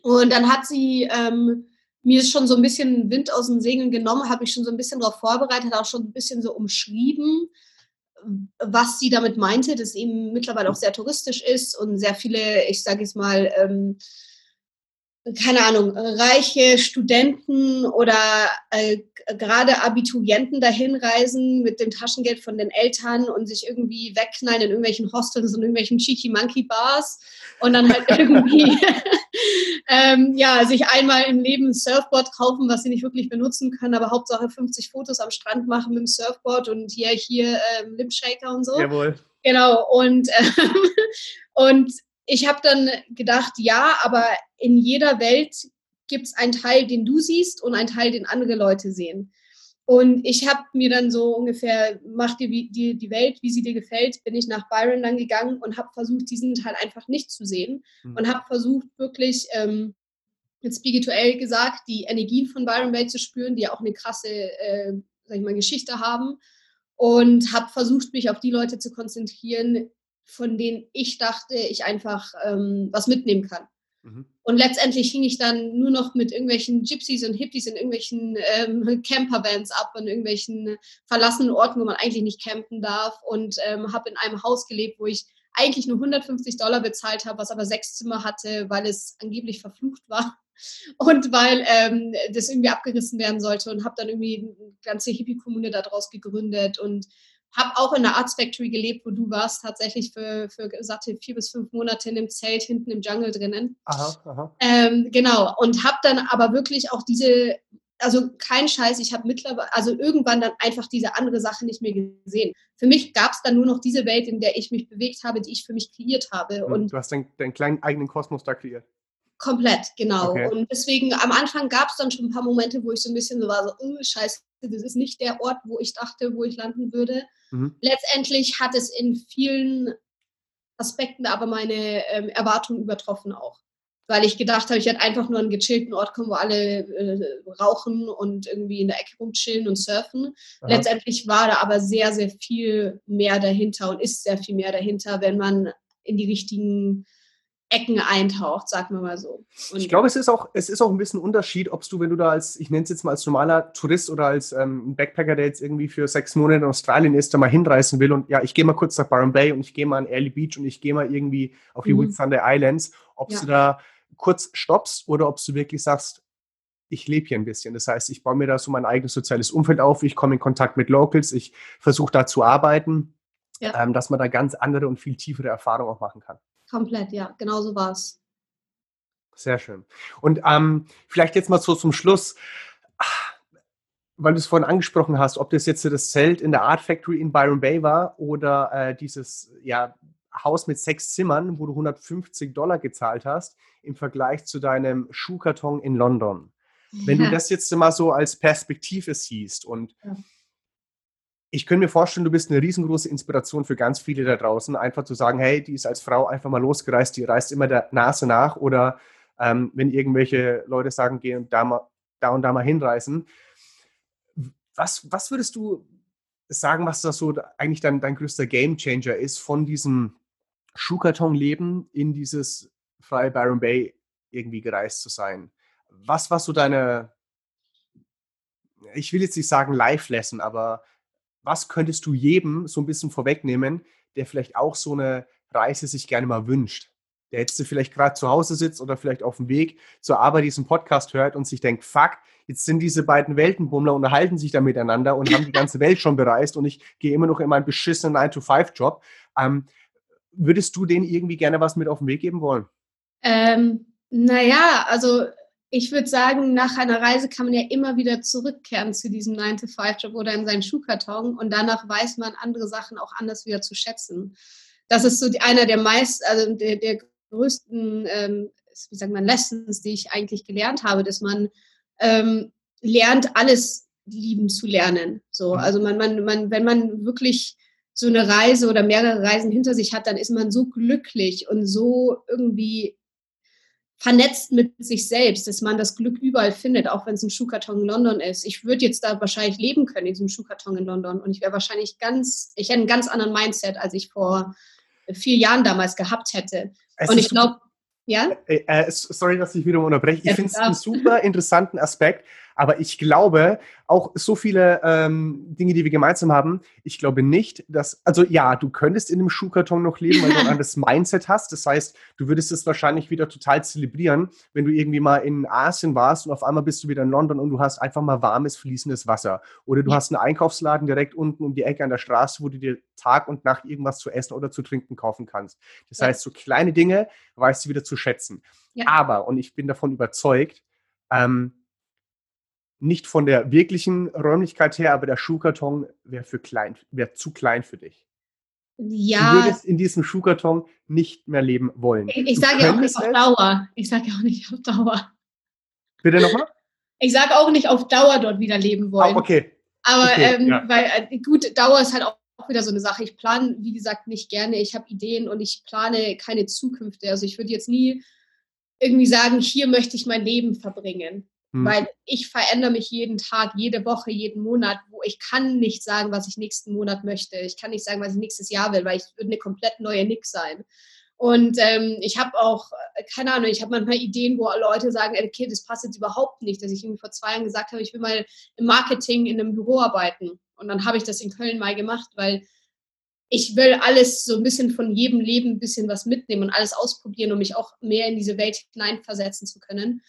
Und dann hat sie ähm, mir schon so ein bisschen Wind aus den Segeln genommen, habe ich schon so ein bisschen darauf vorbereitet, auch schon ein bisschen so umschrieben, was sie damit meinte, dass eben mittlerweile auch sehr touristisch ist und sehr viele, ich sage jetzt mal, ähm, keine Ahnung, reiche Studenten oder äh, gerade Abiturienten dahin reisen mit dem Taschengeld von den Eltern und sich irgendwie wegknallen in irgendwelchen Hostels und irgendwelchen Cheeky Monkey Bars und dann halt irgendwie ähm, ja, sich einmal im Leben ein Surfboard kaufen, was sie nicht wirklich benutzen können, aber Hauptsache 50 Fotos am Strand machen mit dem Surfboard und hier, hier ähm, Lipshaker und so. Jawohl. Genau, und, ähm, und ich habe dann gedacht, ja, aber in jeder Welt gibt es einen Teil, den du siehst und einen Teil, den andere Leute sehen. Und ich habe mir dann so ungefähr, mach dir die, die Welt, wie sie dir gefällt, bin ich nach Byron dann gegangen und habe versucht, diesen Teil einfach nicht zu sehen mhm. und habe versucht, wirklich ähm, jetzt spirituell gesagt, die Energien von Byron Bay zu spüren, die ja auch eine krasse, äh, sag ich mal, Geschichte haben. Und habe versucht, mich auf die Leute zu konzentrieren, von denen ich dachte, ich einfach ähm, was mitnehmen kann. Mhm. Und letztendlich hing ich dann nur noch mit irgendwelchen Gypsies und Hippies in irgendwelchen ähm, Campervans ab, in irgendwelchen verlassenen Orten, wo man eigentlich nicht campen darf. Und ähm, habe in einem Haus gelebt, wo ich eigentlich nur 150 Dollar bezahlt habe, was aber sechs Zimmer hatte, weil es angeblich verflucht war und weil ähm, das irgendwie abgerissen werden sollte und habe dann irgendwie eine ganze Hippie-Kommune daraus gegründet und habe auch in der Arts Factory gelebt, wo du warst, tatsächlich für, für satte vier bis fünf Monate in dem Zelt hinten im Jungle drinnen. Aha, aha. Ähm, genau, und habe dann aber wirklich auch diese, also kein Scheiß, ich habe mittlerweile, also irgendwann dann einfach diese andere Sache nicht mehr gesehen. Für mich gab es dann nur noch diese Welt, in der ich mich bewegt habe, die ich für mich kreiert habe. Hm, und du hast deinen, deinen kleinen eigenen Kosmos da kreiert. Komplett, genau. Okay. Und deswegen am Anfang gab es dann schon ein paar Momente, wo ich so ein bisschen so war, so, oh, scheiße, das ist nicht der Ort, wo ich dachte, wo ich landen würde. Mhm. Letztendlich hat es in vielen Aspekten aber meine ähm, Erwartungen übertroffen auch. Weil ich gedacht habe, ich werde einfach nur einen gechillten Ort kommen, wo alle äh, rauchen und irgendwie in der Ecke rumchillen und surfen. Aha. Letztendlich war da aber sehr, sehr viel mehr dahinter und ist sehr viel mehr dahinter, wenn man in die richtigen Ecken eintaucht, sagen wir mal so. Und ich glaube, es ist auch, es ist auch ein bisschen ein Unterschied, ob du, wenn du da als, ich nenne es jetzt mal als normaler Tourist oder als ähm, Backpacker, der jetzt irgendwie für sechs Monate in Australien ist, da mal hinreisen will und ja, ich gehe mal kurz nach Byron Bay und ich gehe mal an Early Beach und ich gehe mal irgendwie auf die mhm. Whitsunday Islands, ob ja. du da kurz stoppst oder ob du wirklich sagst, ich lebe hier ein bisschen. Das heißt, ich baue mir da so mein eigenes soziales Umfeld auf, ich komme in Kontakt mit Locals, ich versuche da zu arbeiten, ja. ähm, dass man da ganz andere und viel tiefere Erfahrungen auch machen kann. Komplett, ja, genau so war es. Sehr schön. Und ähm, vielleicht jetzt mal so zum Schluss, weil du es vorhin angesprochen hast, ob das jetzt das Zelt in der Art Factory in Byron Bay war oder äh, dieses ja, Haus mit sechs Zimmern, wo du 150 Dollar gezahlt hast, im Vergleich zu deinem Schuhkarton in London. Wenn ja. du das jetzt mal so als Perspektive siehst und ja ich könnte mir vorstellen, du bist eine riesengroße Inspiration für ganz viele da draußen, einfach zu sagen, hey, die ist als Frau einfach mal losgereist, die reist immer der Nase nach oder ähm, wenn irgendwelche Leute sagen, gehen da, mal, da und da mal hinreisen. Was, was würdest du sagen, was das so eigentlich dein, dein größter Gamechanger ist von diesem Schuhkartonleben in dieses freie Byron Bay irgendwie gereist zu sein? Was war so deine, ich will jetzt nicht sagen Life-Lesson, aber was könntest du jedem so ein bisschen vorwegnehmen, der vielleicht auch so eine Reise sich gerne mal wünscht? Der jetzt vielleicht gerade zu Hause sitzt oder vielleicht auf dem Weg zur Arbeit diesen Podcast hört und sich denkt, fuck, jetzt sind diese beiden Weltenbummler, unterhalten sich da miteinander und haben die ganze Welt schon bereist und ich gehe immer noch in meinen beschissenen 9-to-5-Job. Ähm, würdest du denen irgendwie gerne was mit auf den Weg geben wollen? Ähm, naja, also ich würde sagen, nach einer Reise kann man ja immer wieder zurückkehren zu diesem 9-to-5-Job oder in seinen Schuhkarton und danach weiß man andere Sachen auch anders wieder zu schätzen. Das ist so einer der meist, also der, der größten, ähm, wie sagt man, Lessons, die ich eigentlich gelernt habe, dass man ähm, lernt, alles lieben zu lernen. So, mhm. also man, man, man, wenn man wirklich so eine Reise oder mehrere Reisen hinter sich hat, dann ist man so glücklich und so irgendwie vernetzt mit sich selbst, dass man das Glück überall findet, auch wenn es ein Schuhkarton in London ist. Ich würde jetzt da wahrscheinlich leben können in diesem Schuhkarton in London und ich wäre wahrscheinlich ganz, ich hätte einen ganz anderen Mindset, als ich vor vier Jahren damals gehabt hätte. Es und ich glaube, ja? Äh, äh, sorry, dass ich wieder unterbreche. Ich finde es einen super interessanten Aspekt, aber ich glaube, auch so viele ähm, Dinge, die wir gemeinsam haben, ich glaube nicht, dass, also ja, du könntest in einem Schuhkarton noch leben, weil du ein anderes Mindset hast. Das heißt, du würdest es wahrscheinlich wieder total zelebrieren, wenn du irgendwie mal in Asien warst und auf einmal bist du wieder in London und du hast einfach mal warmes, fließendes Wasser. Oder du ja. hast einen Einkaufsladen direkt unten um die Ecke an der Straße, wo du dir Tag und Nacht irgendwas zu essen oder zu trinken kaufen kannst. Das ja. heißt, so kleine Dinge weißt du wieder zu schätzen. Ja. Aber, und ich bin davon überzeugt, ähm, nicht von der wirklichen Räumlichkeit her, aber der Schuhkarton wäre für klein, wäre zu klein für dich. Ja. Du würdest in diesem Schuhkarton nicht mehr leben wollen. Ich, ich sage ja auch nicht auf Dauer. Ich sage ja auch nicht auf Dauer. Bitte nochmal? Ich sage auch nicht auf Dauer dort wieder leben wollen. Ah, okay. Aber Okay, ähm, ja. weil äh, gut, Dauer ist halt auch auch wieder so eine Sache. Ich plane, wie gesagt, nicht gerne. Ich habe Ideen und ich plane keine Zukünfte. Also ich würde jetzt nie irgendwie sagen, hier möchte ich mein Leben verbringen. Hm. Weil ich verändere mich jeden Tag, jede Woche, jeden Monat, wo ich kann nicht sagen, was ich nächsten Monat möchte. Ich kann nicht sagen, was ich nächstes Jahr will, weil ich würde eine komplett neue Nick sein. Und ähm, ich habe auch, äh, keine Ahnung, ich habe manchmal Ideen, wo Leute sagen, okay, das passt jetzt überhaupt nicht, dass ich irgendwie vor zwei Jahren gesagt habe, ich will mal im Marketing in einem Büro arbeiten. Und dann habe ich das in Köln mal gemacht, weil ich will alles so ein bisschen von jedem Leben ein bisschen was mitnehmen und alles ausprobieren, um mich auch mehr in diese Welt hineinversetzen zu können.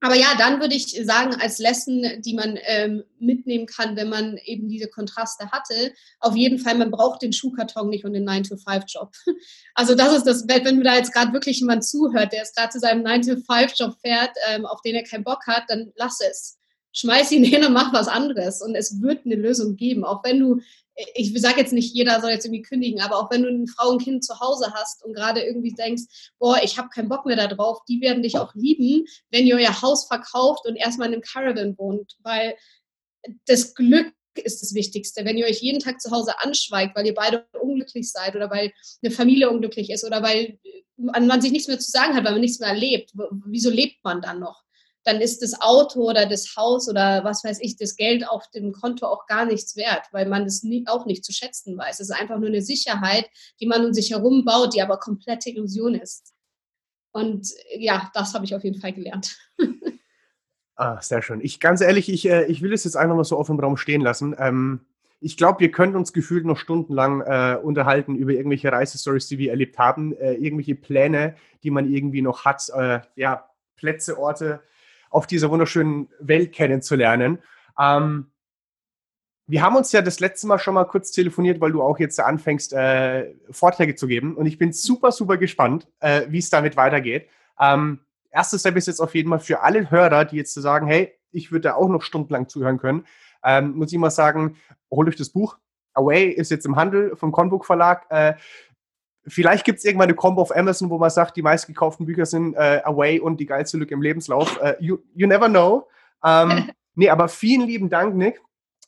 Aber ja, dann würde ich sagen, als Lesson, die man ähm, mitnehmen kann, wenn man eben diese Kontraste hatte, auf jeden Fall, man braucht den Schuhkarton nicht und den 9-to-5-Job. Also das ist das, wenn du da jetzt gerade wirklich jemand zuhört, der jetzt gerade zu seinem 9-to-5-Job fährt, ähm, auf den er keinen Bock hat, dann lass es. Schmeiß ihn hin und mach was anderes. Und es wird eine Lösung geben. Auch wenn du, ich sage jetzt nicht, jeder soll jetzt irgendwie kündigen, aber auch wenn du eine Frau und Kind zu Hause hast und gerade irgendwie denkst, boah, ich habe keinen Bock mehr darauf, die werden dich auch lieben, wenn ihr euer Haus verkauft und erstmal in einem Caravan wohnt. Weil das Glück ist das Wichtigste. Wenn ihr euch jeden Tag zu Hause anschweigt, weil ihr beide unglücklich seid oder weil eine Familie unglücklich ist oder weil man sich nichts mehr zu sagen hat, weil man nichts mehr erlebt, wieso lebt man dann noch? Dann ist das Auto oder das Haus oder was weiß ich, das Geld auf dem Konto auch gar nichts wert, weil man es auch nicht zu schätzen weiß. Es ist einfach nur eine Sicherheit, die man um sich herum baut, die aber komplette Illusion ist. Und ja, das habe ich auf jeden Fall gelernt. Ah, sehr schön. Ich ganz ehrlich, ich, äh, ich will es jetzt einfach mal so auf dem Raum stehen lassen. Ähm, ich glaube, wir können uns gefühlt noch stundenlang äh, unterhalten über irgendwelche Reisestories, die wir erlebt haben, äh, irgendwelche Pläne, die man irgendwie noch hat, äh, ja, Plätze, Orte auf dieser wunderschönen Welt kennenzulernen. Ähm, wir haben uns ja das letzte Mal schon mal kurz telefoniert, weil du auch jetzt anfängst, äh, Vorträge zu geben. Und ich bin super, super gespannt, äh, wie es damit weitergeht. Ähm, erstes Step ist jetzt auf jeden Fall für alle Hörer, die jetzt sagen, hey, ich würde da auch noch stundenlang zuhören können, ähm, muss ich mal sagen, holt euch das Buch. Away ist jetzt im Handel vom Conbook Verlag. Äh, vielleicht gibt es irgendwann eine Combo auf Amazon, wo man sagt, die meistgekauften Bücher sind äh, Away und die geilste Lücke im Lebenslauf. Äh, you, you never know. Ähm, nee, aber vielen lieben Dank, Nick,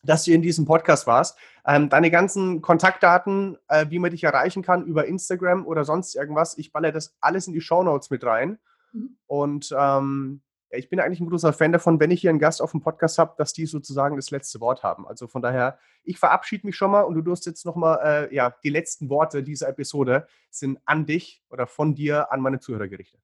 dass du in diesem Podcast warst. Ähm, deine ganzen Kontaktdaten, äh, wie man dich erreichen kann über Instagram oder sonst irgendwas, ich baller das alles in die Shownotes mit rein. Mhm. Und ähm, ich bin eigentlich ein großer Fan davon, wenn ich hier einen Gast auf dem Podcast habe, dass die sozusagen das letzte Wort haben. Also von daher, ich verabschiede mich schon mal und du durst jetzt nochmal, äh, ja, die letzten Worte dieser Episode sind an dich oder von dir an meine Zuhörer gerichtet.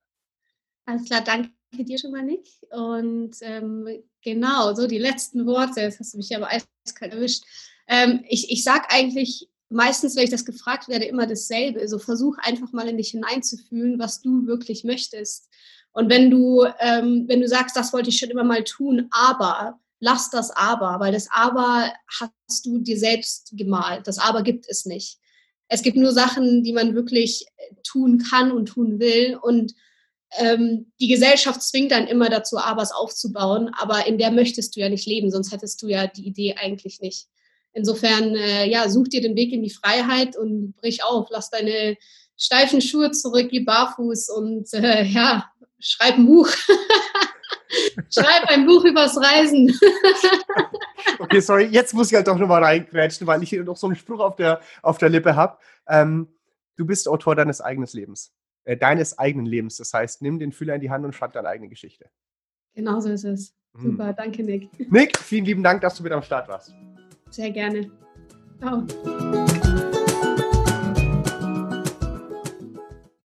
Alles klar, danke dir schon mal, Nick. Und ähm, genau, so die letzten Worte, jetzt hast du mich aber eiskalt erwischt. Ähm, ich ich sage eigentlich meistens, wenn ich das gefragt werde, immer dasselbe. Also versuch einfach mal in dich hineinzufühlen, was du wirklich möchtest. Und wenn du, ähm, wenn du sagst, das wollte ich schon immer mal tun, aber lass das aber, weil das aber hast du dir selbst gemalt. Das aber gibt es nicht. Es gibt nur Sachen, die man wirklich tun kann und tun will. Und ähm, die Gesellschaft zwingt dann immer dazu, Abers aufzubauen, aber in der möchtest du ja nicht leben, sonst hättest du ja die Idee eigentlich nicht. Insofern, äh, ja, such dir den Weg in die Freiheit und brich auf, lass deine steifen Schuhe zurück, geh barfuß und äh, ja, schreib ein Buch. schreib ein Buch übers Reisen. okay, sorry, jetzt muss ich halt doch nochmal reingrätschen, weil ich hier noch so einen Spruch auf der, auf der Lippe habe. Ähm, du bist Autor deines eigenen Lebens. Äh, deines eigenen Lebens. Das heißt, nimm den Füller in die Hand und schreib deine eigene Geschichte. Genau so ist es. Hm. Super, danke Nick. Nick, vielen lieben Dank, dass du mit am Start warst. Sehr gerne. Ciao.